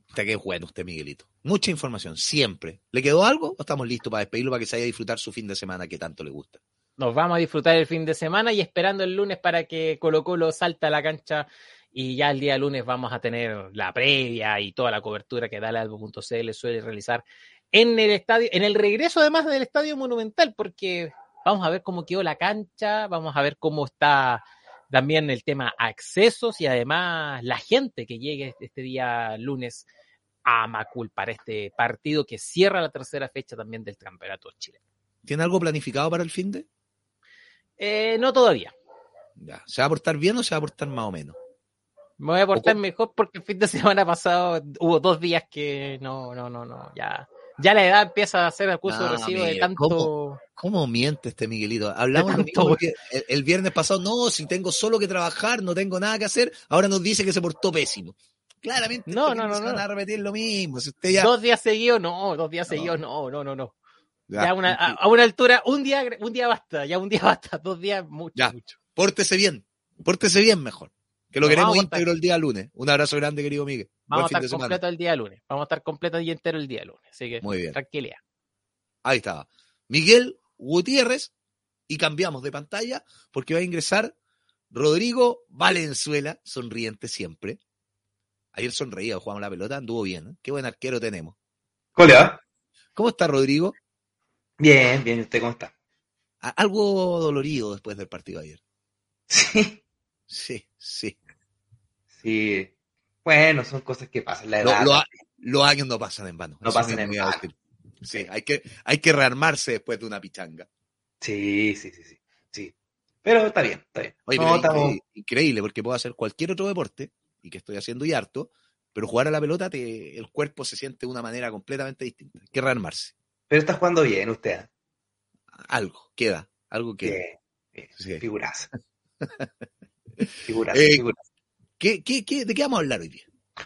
Está que bueno usted, Miguelito. Mucha información, siempre. ¿Le quedó algo o estamos listos para despedirlo para que se vaya a disfrutar su fin de semana que tanto le gusta? Nos vamos a disfrutar el fin de semana y esperando el lunes para que Colo Colo salta a la cancha y ya el día lunes vamos a tener la previa y toda la cobertura que dalealbo.cl suele realizar en el estadio, en el regreso además del estadio monumental, porque vamos a ver cómo quedó la cancha, vamos a ver cómo está también el tema accesos y además la gente que llegue este día lunes a Macul para este partido que cierra la tercera fecha también del campeonato chileno. ¿Tiene algo planificado para el fin de? Eh, no todavía. Ya. ¿Se va a portar bien o se va a portar más o menos? Me voy a portar mejor porque el fin de semana pasado hubo dos días que no, no, no, no, ya, ya la edad empieza a hacer acuso No, recibo de tanto. ¿cómo? ¿Cómo miente este Miguelito? Hablamos tanto- el, el viernes pasado, no, si tengo solo que trabajar, no tengo nada que hacer, ahora nos dice que se portó pésimo. Claramente, No, este no, no, no. va a repetir lo mismo. Si usted ya, Dos días seguidos, no, dos días No. seguidos, no, no, no, no. ya, Ya a una, a, a una altura, un día, un día basta, ya un día basta, dos días mucho, Ya. mucho. pórtese bien, pórtese bien mejor. Que lo queremos íntegro el día lunes. Un abrazo grande, querido Miguel. Vamos a estar completo el día lunes, vamos a estar completo y entero el día lunes, así que Muy bien. tranquilidad. Ahí estaba. Miguel Gutiérrez. Y cambiamos de pantalla porque va a ingresar Rodrigo Valenzuela, sonriente siempre. Ayer sonreía, jugamos la pelota, anduvo bien. ¿eh? Qué buen arquero tenemos. Hola. ¿Cómo está Rodrigo? Bien, bien, ¿y usted cómo está? Algo dolorido después del partido de ayer. Sí, Sí, sí. sí. Bueno, son cosas que pasan. La Lo- edad. lo ha- los años no pasan en vano. No Eso pasan en vano. Sí, hay que, hay que rearmarse después de una pichanga. Sí, sí, sí, sí, sí. Pero está bien, está bien. Oye, No, pero es estamos- increíble, porque puedo hacer cualquier otro deporte, y que estoy haciendo y harto, pero jugar a la pelota, te, el cuerpo se siente de una manera completamente distinta. Hay que rearmarse. Pero está jugando bien usted. Algo queda, algo queda. Bien, bien. Sí. Figuraza. Figuraza, Eh, figuraza. ¿Qué, qué, qué, ¿De qué vamos a hablar hoy día?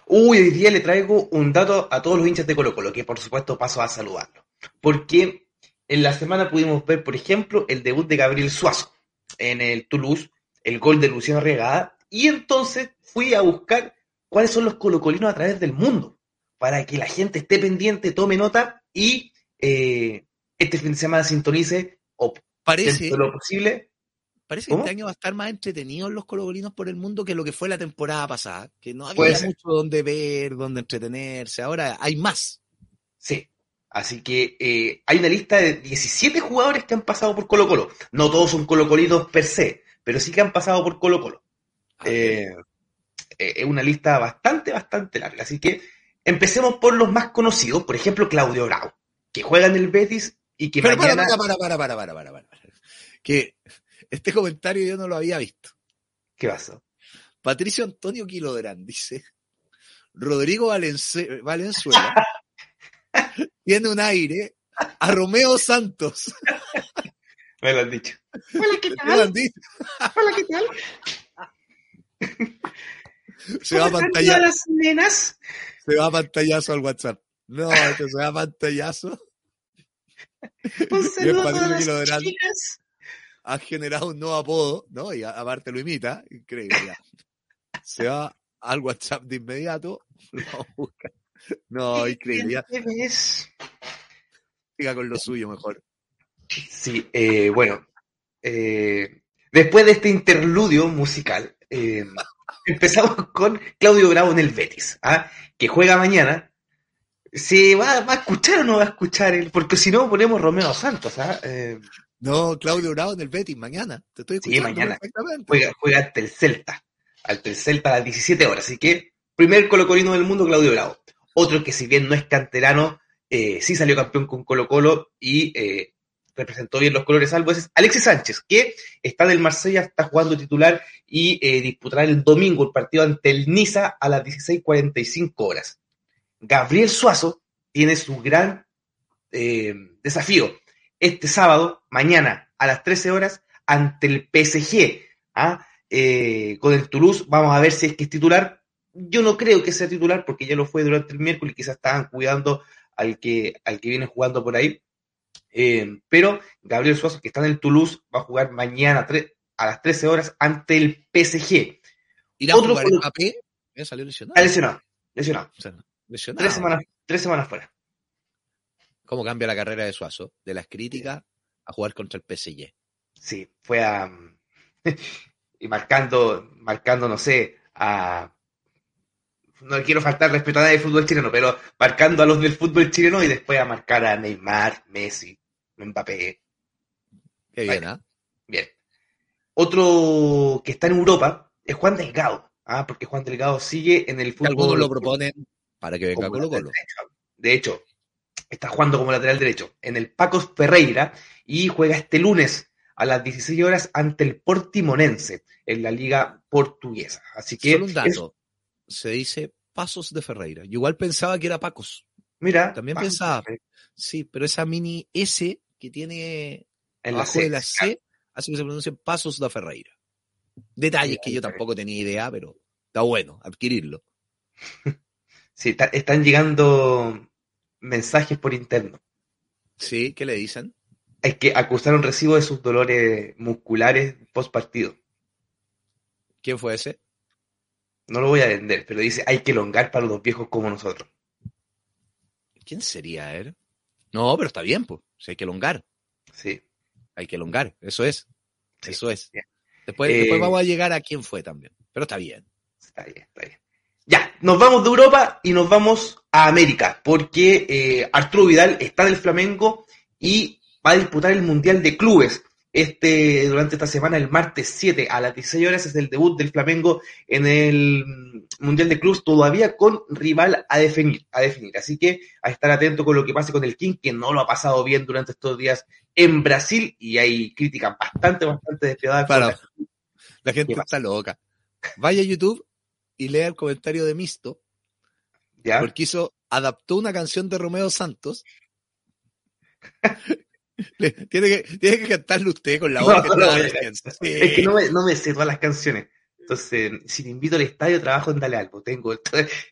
Uy, hoy día le traigo un dato a todos los hinchas de Colo Colo, que por supuesto paso a saludarlo. Porque en la semana pudimos ver, por ejemplo, el debut de Gabriel Suazo en el Toulouse, el gol de Luciano Regada, y entonces fui a buscar cuáles son los colocolinos a través del mundo, para que la gente esté pendiente, tome nota y eh, este fin de semana sintonice o Parece, de lo posible. Parece que este año va a estar más entretenido los colocolinos por el mundo que lo que fue la temporada pasada, que no había mucho donde ver, donde entretenerse. Ahora hay más. Sí. Así que eh, hay una lista de 17 jugadores que han pasado por Colo Colo. No todos son colocolinos per se, pero sí que han pasado por Colo Colo. Eh, eh, es una lista bastante, bastante larga. Así que empecemos por los más conocidos. Por ejemplo, Claudio Bravo, que juega en el Betis y que Pero mañana... para, para, para, para, para, para, para. Que este comentario yo no lo había visto. ¿Qué pasó? Patricio Antonio Quilodrán dice, Rodrigo Valence- Valenzuela tiene un aire a Romeo Santos. Me lo han dicho. Hola, ¿qué ¿Te lo han dicho? Hola, ¿qué tal? Se va a ¿Cómo están pantallar, todas las nenas? se va a pantallazo al WhatsApp. No, esto se va a pantallazo. Un saludo a Patricio todas las Quilodrán chicas. Ha generado un nuevo apodo, ¿no? Y aparte lo imita. Increíble. ya. Se va al WhatsApp de inmediato. Lo busca. No, increíble. Siga con lo suyo mejor. Sí, eh, bueno, eh, después de este interludio musical, eh, empezamos con Claudio Bravo en el Betis, ¿ah? que juega mañana. ¿Se va, va a escuchar o no va a escuchar él? Porque si no, ponemos Romeo Santos. ¿ah? No, Claudio Bravo en el Betis mañana. Te estoy Sí, escuchando mañana. perfectamente. juega, juega ante el Celta, el Celta a las 17 horas. Así que, primer colocolino del mundo, Claudio Bravo. Otro que si bien no es canterano, eh, sí salió campeón con Colo Colo y eh, representó bien los colores albos, es Alexis Sánchez, que está del Marsella, está jugando titular y eh, disputará el domingo el partido ante el Niza a las 16.45 horas. Gabriel Suazo tiene su gran eh, desafío este sábado, mañana, a las 13 horas, ante el PSG. ¿ah? Eh, con el Toulouse, vamos a ver si es que es titular. Yo no creo que sea titular porque ya lo fue durante el miércoles, quizás estaban cuidando al que, al que viene jugando por ahí. Eh, pero Gabriel Suazo, que está en el Toulouse, va a jugar mañana a las 13 horas ante el PSG. ¿Irá a otro jugar? Eh, salió lesionado. Lesionado, lesionado. O sea, lesionado. Tres semanas, tres semanas fuera. ¿Cómo cambia la carrera de Suazo? De las críticas a jugar contra el PSG. Sí, fue a. y marcando, marcando, no sé, a. No quiero faltar respeto a nadie del fútbol chileno, pero marcando a los del fútbol chileno y después a marcar a Neymar, Messi, Mbappé. Qué bien, ¿ah? Bien. Otro que está en Europa es Juan Delgado, ¿ah? porque Juan Delgado sigue en el fútbol. algunos lo proponen para que venga Colo Colo. De hecho, está jugando como lateral derecho en el Pacos Ferreira y juega este lunes a las 16 horas ante el Portimonense en la liga portuguesa. Así que, Solo un es- dato. Se dice Pasos de Ferreira. Yo igual pensaba que era Pacos. mira, También Pacos pensaba. Sí, pero esa mini S que tiene en la C. de la C hace que se pronuncie Pasos de Ferreira. Detalles que yo tampoco tenía idea, pero está bueno adquirirlo. Sí, está- están llegando mensajes por interno. Sí, ¿qué le dicen? Hay que acusar un recibo de sus dolores musculares post partido. ¿Quién fue ese? No lo voy a vender, pero dice hay que elongar para los viejos como nosotros. ¿Quién sería él? No, pero está bien, pues. Si hay que elongar, Sí. hay que elongar. Eso es. Sí, Eso es. bien. Después, Eh, después vamos a llegar a quién fue también. Pero está bien. Está bien, está bien. Ya, nos vamos de Europa y nos vamos a América, porque eh, Arturo Vidal está en el Flamengo y va a disputar el Mundial de Clubes. Este, durante esta semana, el martes 7 a las 16 horas, es el debut del Flamengo en el Mundial de Clubes, todavía con rival a definir, a definir. Así que a estar atento con lo que pase con el King, que no lo ha pasado bien durante estos días en Brasil, y hay críticas bastante, bastante despiadadas. la- gente ¿Qué está loca. Vaya a YouTube y lea el comentario de Misto, ¿ya? porque hizo, adaptó una canción de Romeo Santos. Le- tiene, que, tiene que cantarle usted con la No, voz que no. Sí. Es que no me, no me sé todas las canciones. Entonces, si te invito al estadio, trabajo en Dale Algo. Tengo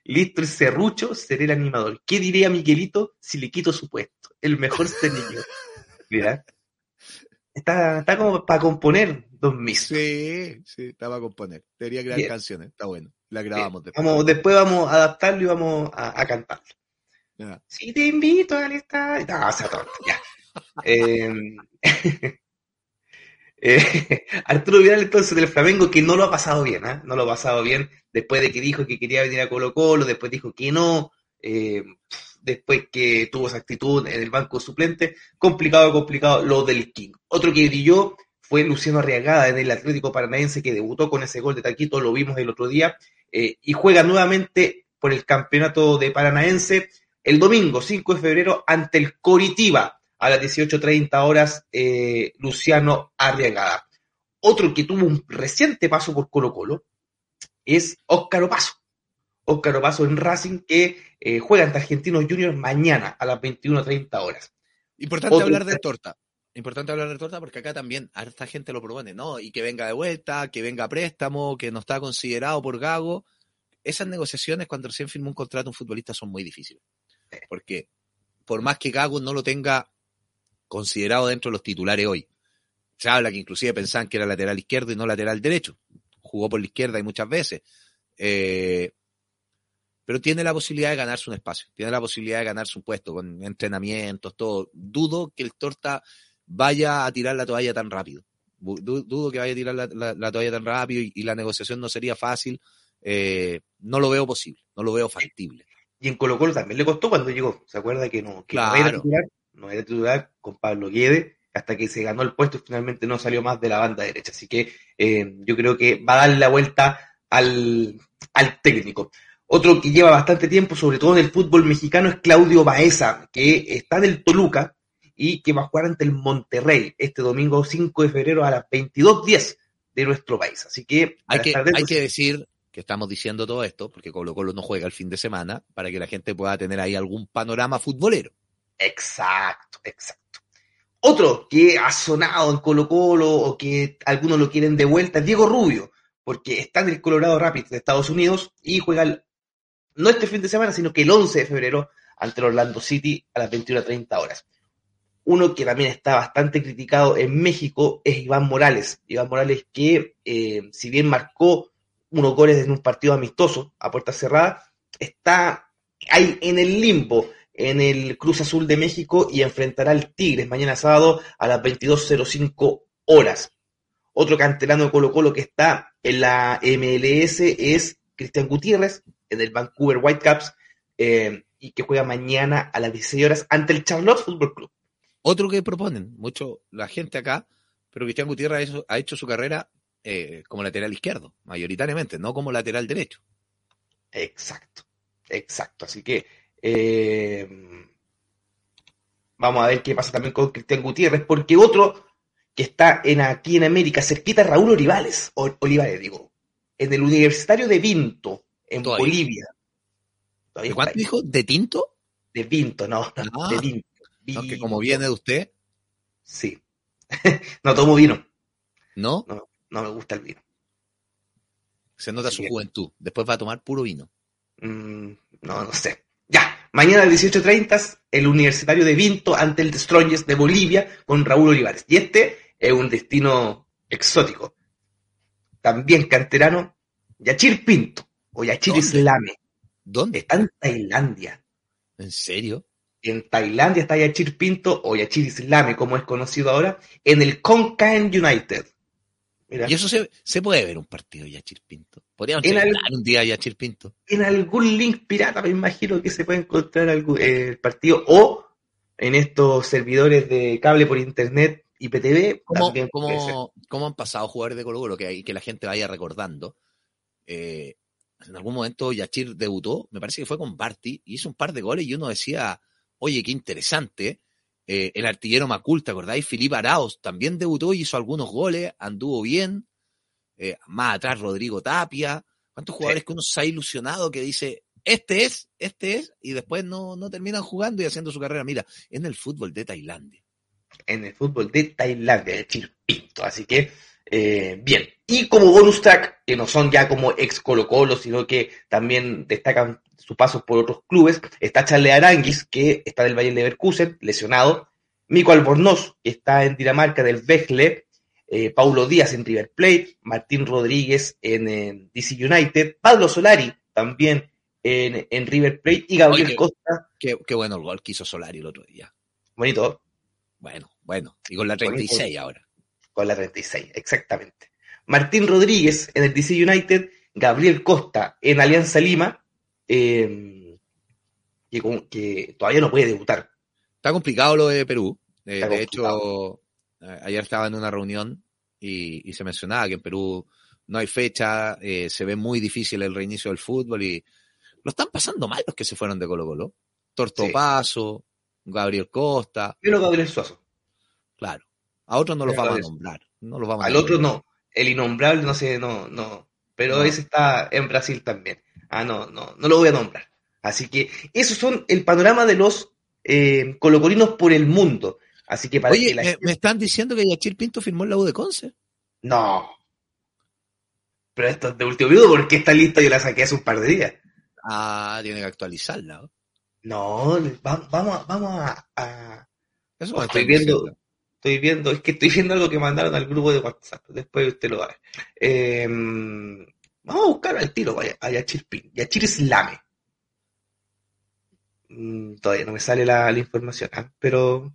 listo el serrucho, seré el animador. ¿Qué diría Miguelito si le quito su puesto? El mejor niño. Mira. Está, está como para componer dos mis. Sí, sí, estaba a componer. Debería crear Bien. canciones, está bueno. La grabamos después. Vamos, después vamos a adaptarlo y vamos a, a cantarlo. Si te invito al estadio. No, o sea, tonto, ya. Eh, eh, Arturo Vidal entonces del Flamengo que no lo ha pasado bien, ¿eh? no lo ha pasado bien después de que dijo que quería venir a Colo Colo, después dijo que no, eh, después que tuvo esa actitud en el banco suplente, complicado, complicado lo del King. Otro que brilló fue Luciano Arriagada en el Atlético Paranaense que debutó con ese gol de Taquito, lo vimos el otro día, eh, y juega nuevamente por el campeonato de Paranaense el domingo 5 de febrero ante el Coritiba a las 18.30 horas eh, Luciano Arriagada. Otro que tuvo un reciente paso por Colo Colo es Óscar Opaso. Óscar Opaso en Racing que eh, juega ante Argentinos Juniors mañana a las 21.30 horas. Importante Otro hablar de torta. Importante hablar de torta porque acá también esta gente lo propone, ¿no? Y que venga de vuelta, que venga a préstamo, que no está considerado por Gago. Esas negociaciones cuando recién firmó un contrato un futbolista son muy difíciles. Porque por más que Gago no lo tenga considerado dentro de los titulares hoy, se habla que inclusive pensaban que era lateral izquierdo y no lateral derecho. Jugó por la izquierda y muchas veces. Eh, pero tiene la posibilidad de ganarse un espacio, tiene la posibilidad de ganarse un puesto con entrenamientos, todo. Dudo que el Torta vaya a tirar la toalla tan rápido. Dudo que vaya a tirar la, toalla tan rápido y, la negociación no sería fácil. Eh, no lo veo posible, no lo veo factible. Y en Colo Colo también le costó cuando llegó. ¿Se acuerda que no, que no era titular? No era titular con Pablo Guede hasta que se ganó el puesto y finalmente no salió más de la banda derecha. Así que eh, yo creo que va a darle la vuelta al, al técnico. Otro que lleva bastante tiempo, sobre todo en el fútbol mexicano, es Claudio Baeza, que está en el Toluca y que va a jugar ante el Monterrey este domingo 5 de febrero a las 22.10 de nuestro país. Así que hay, que, hay que decir que estamos diciendo todo esto, porque Colo Colo no juega el fin de semana, para que la gente pueda tener ahí algún panorama futbolero. Exacto, exacto. Otro que ha sonado en Colo Colo o que algunos lo quieren de vuelta es Diego Rubio, porque está en el Colorado Rapids de Estados Unidos y juega el no este fin de semana, sino que el 11 de febrero ante el Orlando City a las 21.30 horas. Uno que también está bastante criticado en México es Iván Morales. Iván Morales que, eh, si bien marcó unos goles en un partido amistoso a puerta cerrada, está ahí en el limbo en el Cruz Azul de México y enfrentará al Tigres mañana sábado a las 22.05 horas. Otro canterano de Colo Colo que está en la MLS es Cristian Gutiérrez, del Vancouver Whitecaps eh, y que juega mañana a las 16 horas ante el Charlotte Football Club. Otro que proponen mucho la gente acá, pero Cristian Gutiérrez ha hecho, su carrera eh, como lateral izquierdo, mayoritariamente, no como lateral derecho. Exacto, exacto. Así que eh, vamos a ver qué pasa también con Cristian Gutiérrez, porque otro que está en, aquí en América, cerquita Raúl Olivares, Olivares digo, en el Universitario de Vinto, en Bolivia. ¿De cuánto dijo? ¿De tinto? De Vinto, no, ah, de Vinto. No, que como viene de usted. Sí. no tomo vino. ¿No? ¿No? No, me gusta el vino. Se nota su juventud. Después va a tomar puro vino. Mm, no, no sé. Ya, mañana a las 18.30 el Universitario de Vinto ante el Strongest de Bolivia con Raúl Olivares. Y este es un destino exótico. También canterano, Yachir Pinto o Yachir Islame. ¿Dónde? Está en Tailandia. ¿En serio? En Tailandia está Yachir Pinto o Yachir Islame, como es conocido ahora, en el Konkan United. Y eso se, puede ver un partido de Yachir Pinto. Podríamos en un día Yachir Pinto. En algún link pirata me imagino que se puede encontrar eh, el partido o en estos servidores de cable por internet IPTV. ¿Cómo, cómo, cómo han pasado jugadores de Colo Colo que, que la gente vaya recordando? Eh, en algún momento Yachir debutó, me parece que fue con Barty, y hizo un par de goles y uno decía, oye, qué interesante. Eh, el artillero Macul, ¿te acordáis? Filipe Araos también debutó y hizo algunos goles, anduvo bien. Eh, más atrás Rodrigo Tapia. ¿Cuántos jugadores que uno se ha ilusionado que dice, este es, este es, y después no, no terminan jugando y haciendo su carrera? Mira, en el fútbol de Tailandia. En el fútbol de Tailandia, de. Así que eh, bien, y como bonus track, que no son ya como ex Colo Colo, sino que también destacan sus pasos por otros clubes, está Charles Aranguis, que está del Valle de Leverkusen, lesionado, Mico Albornoz, que está en Dinamarca del Bechle, eh, Paulo Díaz en River Plate, Martín Rodríguez en, DC United, Pablo Solari también en, River Plate y Gabriel Costa. Qué, qué bueno el gol que hizo Solari el otro día. Bonito. Bueno, bueno. Y con la 36 Bonito. ahora. Con la 36, exactamente. Martín Rodríguez en el DC United, Gabriel Costa en Alianza Lima, eh, que, todavía no puede debutar. Está complicado lo de Perú. Eh, de hecho, ayer estaba en una reunión y, y se mencionaba que en Perú no hay fecha, eh, se ve muy difícil el reinicio del fútbol y lo están pasando mal los que se fueron de Colo Colo. Tortopaso, Gabriel Costa, Pero Gabriel Suazo. claro. A otros no los vamos a nombrar. No los vamos a Al otro no. El innombrable no sé, no, no. Pero No. ese está en Brasil también. Ah, no, no, no lo voy a nombrar. Así que esos son el panorama de los eh, colocolinos por el mundo. Así que para Oye, que la me, están diciendo que Yachir Pinto firmó en la U de Conce. No. Pero esto es de último minuto porque esta lista yo la saqué hace un par de días. Ah, tiene que actualizarla. ¿no? No, va- vamos, a- vamos a, a- Eso Estoy viendo- diciendo. Estoy viendo, es que estoy viendo algo que mandaron al grupo de WhatsApp. Después usted lo va a ver. Eh, vamos a buscar al tiro a, a Yachir Pin. Yachir Islame. Mm, todavía no me sale la, la información, ah, pero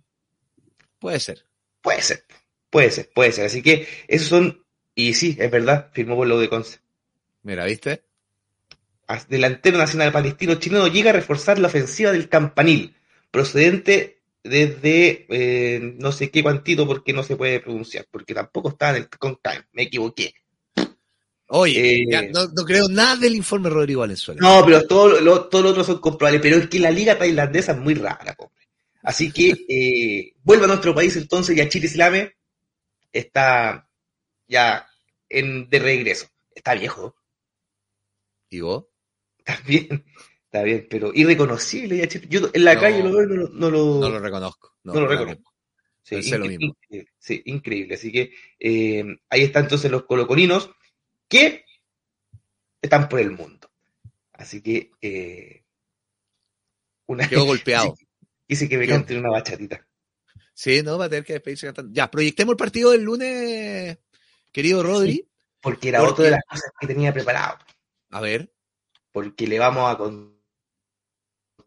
Puede ser. puede ser. Puede ser, puede ser. Así que esos son, y sí, es verdad, firmó por lo de Conce. Mira, ¿viste? Delantero nacional palestino chileno llega a reforzar la ofensiva del campanil, procedente desde eh, no sé qué cuantito porque no se puede pronunciar, porque tampoco está en el CONCAM, me equivoqué. Oye, Eh, ya, no, no creo nada del informe Rodrigo Valenzuela. No, pero todo lo, todo lo otro son comprobables, pero es que la liga tailandesa es muy rara, hombre. Así que eh, vuelve a nuestro país entonces y a Chile Islame está ya en, de regreso. Está viejo, ¿Y vos? Bien, está bien, pero irreconocible. ya. Yo en la No. calle lo veo no, lo- no lo, No lo reconozco. no lo no reconozco. sí, pensé lo incre- mismo. increíble, sí, increíble. Así que eh, ahí están entonces los colocolinos que están por el mundo. Así que eh, una Quedó golpeado. dice que me Quedó- canten una bachatita. Sí, no, va a tener que despedirse cantando. Ya, proyectemos el partido del lunes, querido Rodri. Porque era Porque- otra de las cosas que tenía preparado. A ver, Porque le vamos a contar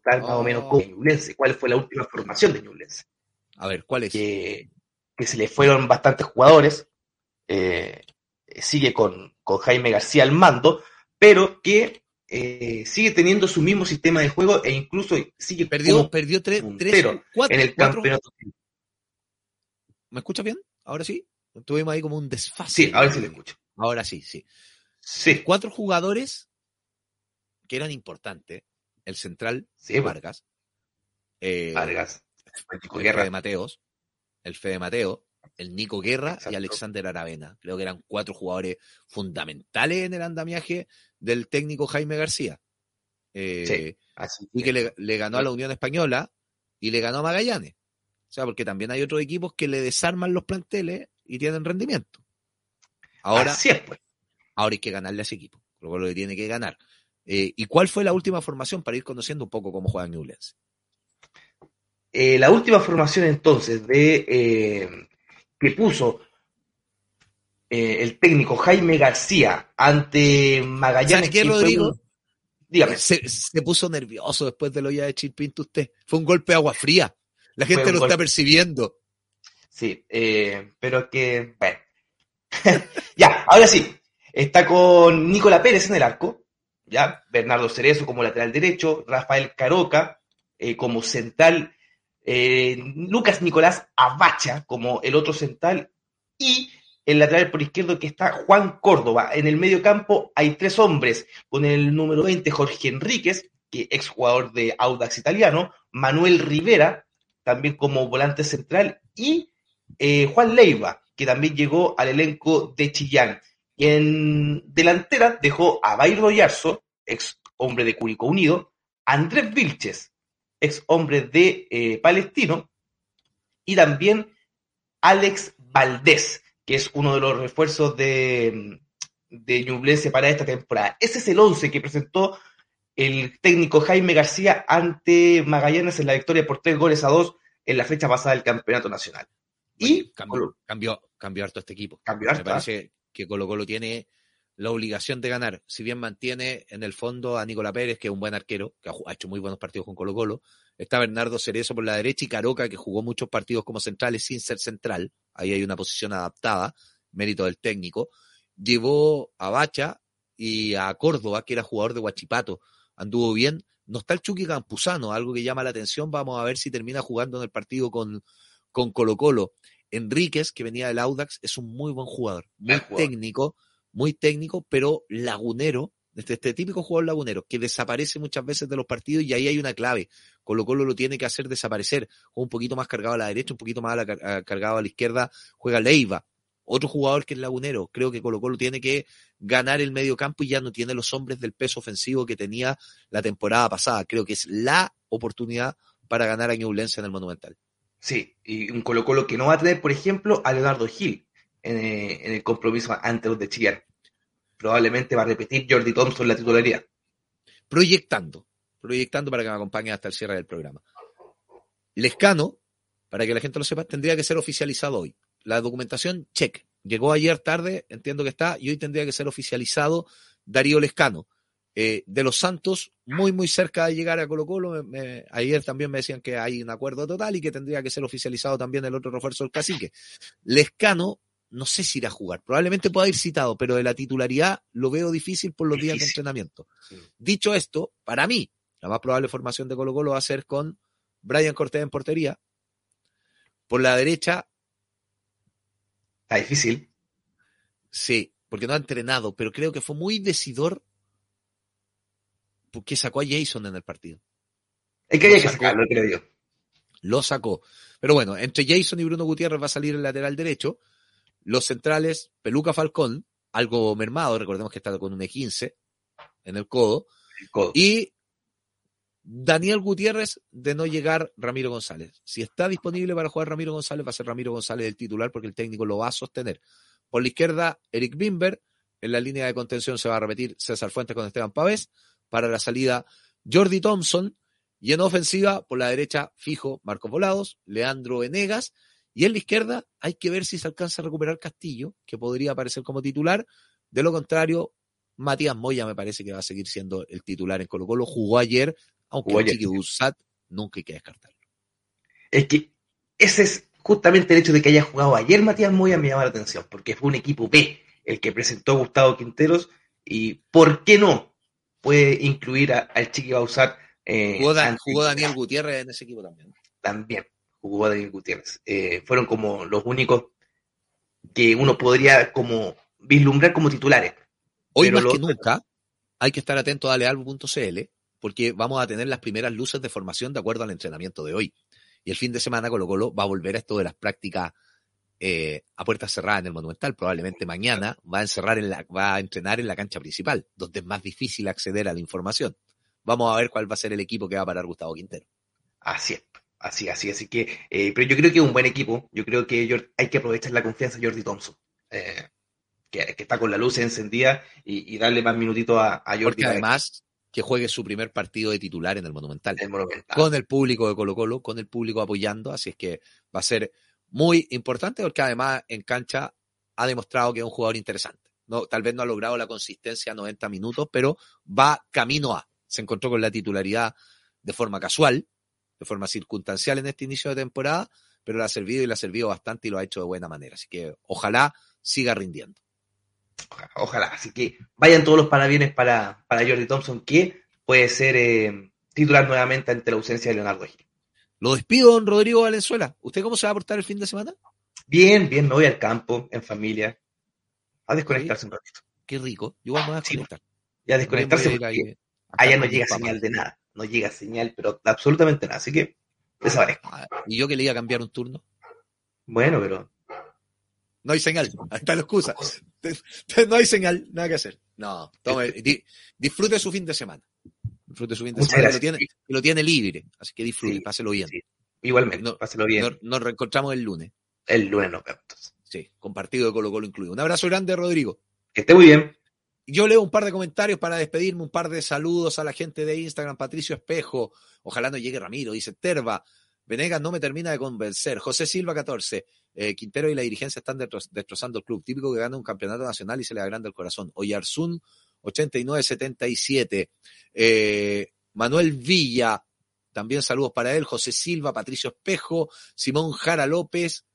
más o menos Oh. cómo Ñublense, cuál fue la última formación de Ñublense. a ver, ¿cuál es? que, que se le fueron bastantes jugadores, eh, sigue con, con Jaime García al mando, pero que eh, sigue teniendo su mismo sistema de juego e incluso sigue Perdió, perdió tres, tres, cuatro, en el cuatro- campeonato. ¿Me escuchas bien? ¿Ahora sí? Tuvimos ahí como un desfase. Sí, ahora sí lo escucho. Ahora sí, sí. Sí, Cuatro jugadores que eran importantes. El central, sí, pues, Vargas. eh, Vargas, el Guerra, Fede Mateos, el Fede Mateo, el Nico Guerra y. Alexander Aravena. Creo que eran cuatro jugadores fundamentales en el andamiaje del técnico Jaime García. Eh, Sí. así Y que le, le ganó a la Unión Española y le ganó a Magallanes. O sea, porque también hay otros equipos que le desarman los planteles y tienen rendimiento. Ahora, así es, pues. ahora hay que ganarle a ese equipo. Lo que tiene que ganar. Eh, ¿Y cuál fue la última formación para ir conociendo un poco cómo juega Newlands? Eh, la última formación entonces de eh, que puso el técnico Jaime García ante Magallanes. ¿Sabes qué, Rodrigo? Dígame. Se, se puso nervioso después de lo ya de Chilpinto usted. Fue un golpe de agua fría. La gente lo está percibiendo. Sí, pero que, bueno. ya, ahora sí. Está con Nicola Pérez en el arco, ya, Bernardo Cerezo como lateral derecho, Rafael Caroca eh, como central, eh, Lucas Nicolás Abacha como el otro central y el lateral por izquierdo que está Juan Córdoba. En el medio campo hay tres hombres, con el número 20 Jorge Enríquez, que ex jugador de Audax italiano, Manuel Rivera, también como volante central, y eh, Juan Leiva, que también llegó al elenco de Chillán. Y en delantera dejó a Bairro Yarzo, ex hombre de Curicó Unido, Andrés Vilches, ex hombre de eh, Palestino, y también Alex Valdés, que es uno de los refuerzos de, de Ñublense para esta temporada. Ese es el 11 que presentó el técnico Jaime García ante Magallanes en la victoria por tres goles a dos en la fecha pasada del Campeonato Nacional. Y cambió, cambió, cambió harto este equipo. cambió Me harto, ¿ah? parece que Colo Colo tiene la obligación de ganar. Si bien mantiene en el fondo a Nicolás Pérez, que es un buen arquero, que ha hecho muy buenos partidos con Colo Colo. Está Bernardo Cerezo por la derecha y Caroca, que jugó muchos partidos como centrales sin ser central. Ahí hay una posición adaptada, mérito del técnico. Llevó a Bacha y a Córdoba, que era jugador de Huachipato. Anduvo bien. No está el Chucky Campuzano, algo que llama la atención. Vamos a ver si termina jugando en el partido con, con Colo Colo. Enríquez, que venía del Audax, es un muy buen jugador, muy técnico, muy técnico, pero lagunero, este, este, típico jugador lagunero, que desaparece muchas veces de los partidos y ahí hay una clave. Colo Colo lo tiene que hacer desaparecer. un poquito más cargado a la derecha, un poquito más cargado a la izquierda, juega Leiva. Otro jugador que es lagunero. Creo que Colo Colo tiene que ganar el medio campo y ya no tiene los hombres del peso ofensivo que tenía la temporada pasada. Creo que es la oportunidad para ganar a Ñublense en el Monumental. Sí, y un Colo Colo que no va a tener, por ejemplo, a Leonardo Gil en, eh, el compromiso ante los de Chillar. Probablemente va a repetir Jordi Thompson la titularidad. Proyectando, proyectando para que me acompañe hasta el cierre del programa. Lescano, para que la gente lo sepa, tendría que ser oficializado hoy. La documentación, check. Llegó ayer tarde, entiendo que está, y hoy tendría que ser oficializado Darío Lescano. Eh, de los Santos, muy, muy cerca de llegar a Colo Colo. ayer también me decían que hay un acuerdo total y que tendría que ser oficializado también el otro refuerzo del cacique. Lescano, no sé si irá a jugar, probablemente pueda ir citado, pero de la titularidad lo veo difícil por los días de entrenamiento. Dicho esto, para mí, la más probable formación de Colo Colo va a ser con Brian Cortés en portería. Por la derecha. Está difícil. Sí, porque no ha entrenado, pero creo que fue muy decidor porque sacó a Jason en el partido. Es que había que sacarlo, creo yo. Lo sacó. Pero bueno, entre Jason y Bruno Gutiérrez va a salir el lateral derecho. Los centrales, Peluca Falcón, algo mermado, recordemos que está con un E15 en el codo. Y Daniel Gutiérrez de no llegar Ramiro González. Si está disponible para jugar Ramiro González, va a ser Ramiro González el titular porque el técnico lo va a sostener. Por la izquierda, Eric Bimber. En la línea de contención se va a repetir César Fuentes con Esteban Pavés para la salida Jordi Thompson. Y en ofensiva, por la derecha, fijo Marcos Volados, Leandro Venegas. Y en la izquierda hay que ver si se alcanza a recuperar Castillo, que podría aparecer como titular. De lo contrario, Matías Moya me parece que va a seguir siendo el titular en Colo Colo. Jugó ayer, aunque el Chiqui Usat nunca hay que descartarlo. Es que ese es justamente el hecho de que haya jugado ayer Matías Moya me llama la atención, porque fue un equipo B el que presentó Gustavo Quinteros. Y ¿por qué no? Puede incluir al Chiqui Bausat. Eh, jugó, Daniel Gutiérrez en ese equipo también. También jugó Daniel Gutiérrez. Eh, fueron como los únicos que uno podría como vislumbrar como titulares. Hoy más que nunca hay que estar atento a alealbo.cl porque vamos a tener las primeras luces de formación de acuerdo al entrenamiento de hoy. Y el fin de semana Colo Colo va a volver a esto de las prácticas eh, a puertas cerradas en el Monumental. Probablemente mañana va a encerrar en la, va a entrenar en la cancha principal, donde es más difícil acceder a la información. Vamos a ver cuál va a ser el equipo que va a parar Gustavo Quintero. Así es, así, así, así que, eh, pero yo creo que es un buen equipo. Yo creo que hay que aprovechar la confianza de Jordi Thompson. Eh, que, está con la luz encendida y, darle más minutitos a, a Jordi. Porque además que juegue su primer partido de titular en el Monumental. el Monumental. Con el público de Colo Colo, con el público apoyando, así es que va a ser muy importante porque además en cancha ha demostrado que es un jugador interesante. No, tal vez no ha logrado la consistencia 90 minutos, pero va camino a. Se encontró con la titularidad de forma casual, de forma circunstancial en este inicio de temporada, pero le ha servido y le ha servido bastante y lo ha hecho de buena manera. Así que ojalá siga rindiendo. Ojalá. Así que vayan todos los parabienes para, para Jordi Thompson, que puede ser eh, titular nuevamente ante la ausencia de Leonardo Gil. Lo despido, don Rodrigo Valenzuela. ¿Usted cómo se va a portar el fin de semana? Bien, bien, me voy al campo, en familia. A desconectarse un ratito. Qué rico. Yo voy a desconectar. Ya a desconectarse porque allá no llega señal de nada. No llega señal, pero absolutamente nada. Así que desaparezco. Ah, ¿Y yo que le iba a cambiar un turno? Bueno, pero. No hay señal. Ahí está la excusa. No hay señal, nada que hacer. No, tome, disfrute su fin de semana. Disfrute su fin de semana. Lo tiene, lo tiene libre, así que disfrute, páselo bien. Igualmente, páselo bien. Nos, reencontramos el lunes. El lunes nos vemos. Sí, con partido de Colo Colo incluido. Un abrazo grande, Rodrigo. Que esté muy bien. Yo leo un par de comentarios para despedirme, un par de saludos a la gente de Instagram. Patricio Espejo, ojalá no llegue Ramiro, dice Terva. Venegas no me termina de convencer. José Silva, 14. Eh, Quintero y la dirigencia están destrozando el club. Típico que gana un campeonato nacional y se le agranda el corazón. Oyarzún, 89-77. Eh, Manuel Villa, también saludos para él. José Silva, Patricio Espejo, Simón Jara López,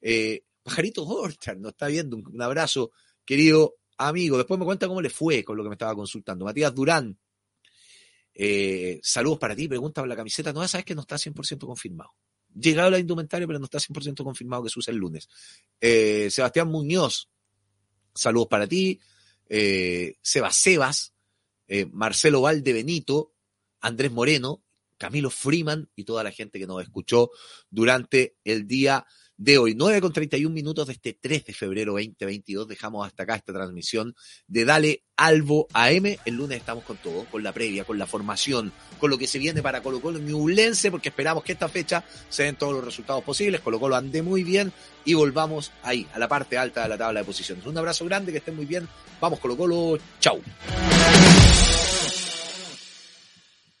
eh, Pajarito Hortar, nos está viendo. Un, abrazo, querido amigo. Después me cuenta cómo le fue con lo que me estaba consultando. Matías Durán, eh, saludos para ti, pregunta la camiseta. No, sabes que no está 100% confirmado. Llegado la indumentaria, pero no está 100% confirmado que se usa el lunes. Eh, Sebastián Muñoz, saludos para ti. Eh, Sebas Sebas, eh, Marcelo Valde Benito, Andrés Moreno, Camilo Freeman y toda la gente que nos escuchó durante el día de hoy. 9 con 31 minutos de este 3 de febrero 2022. Dejamos hasta acá esta transmisión de Dale Albo AM. El lunes estamos con todo, con la previa, con la formación, con lo que se viene para Colo Colo Ñublense, porque esperamos que esta fecha se den todos los resultados posibles. Colo Colo ande muy bien y volvamos ahí, a la parte alta de la tabla de posiciones. Un abrazo grande, que estén muy bien. Vamos Colo Colo, chau.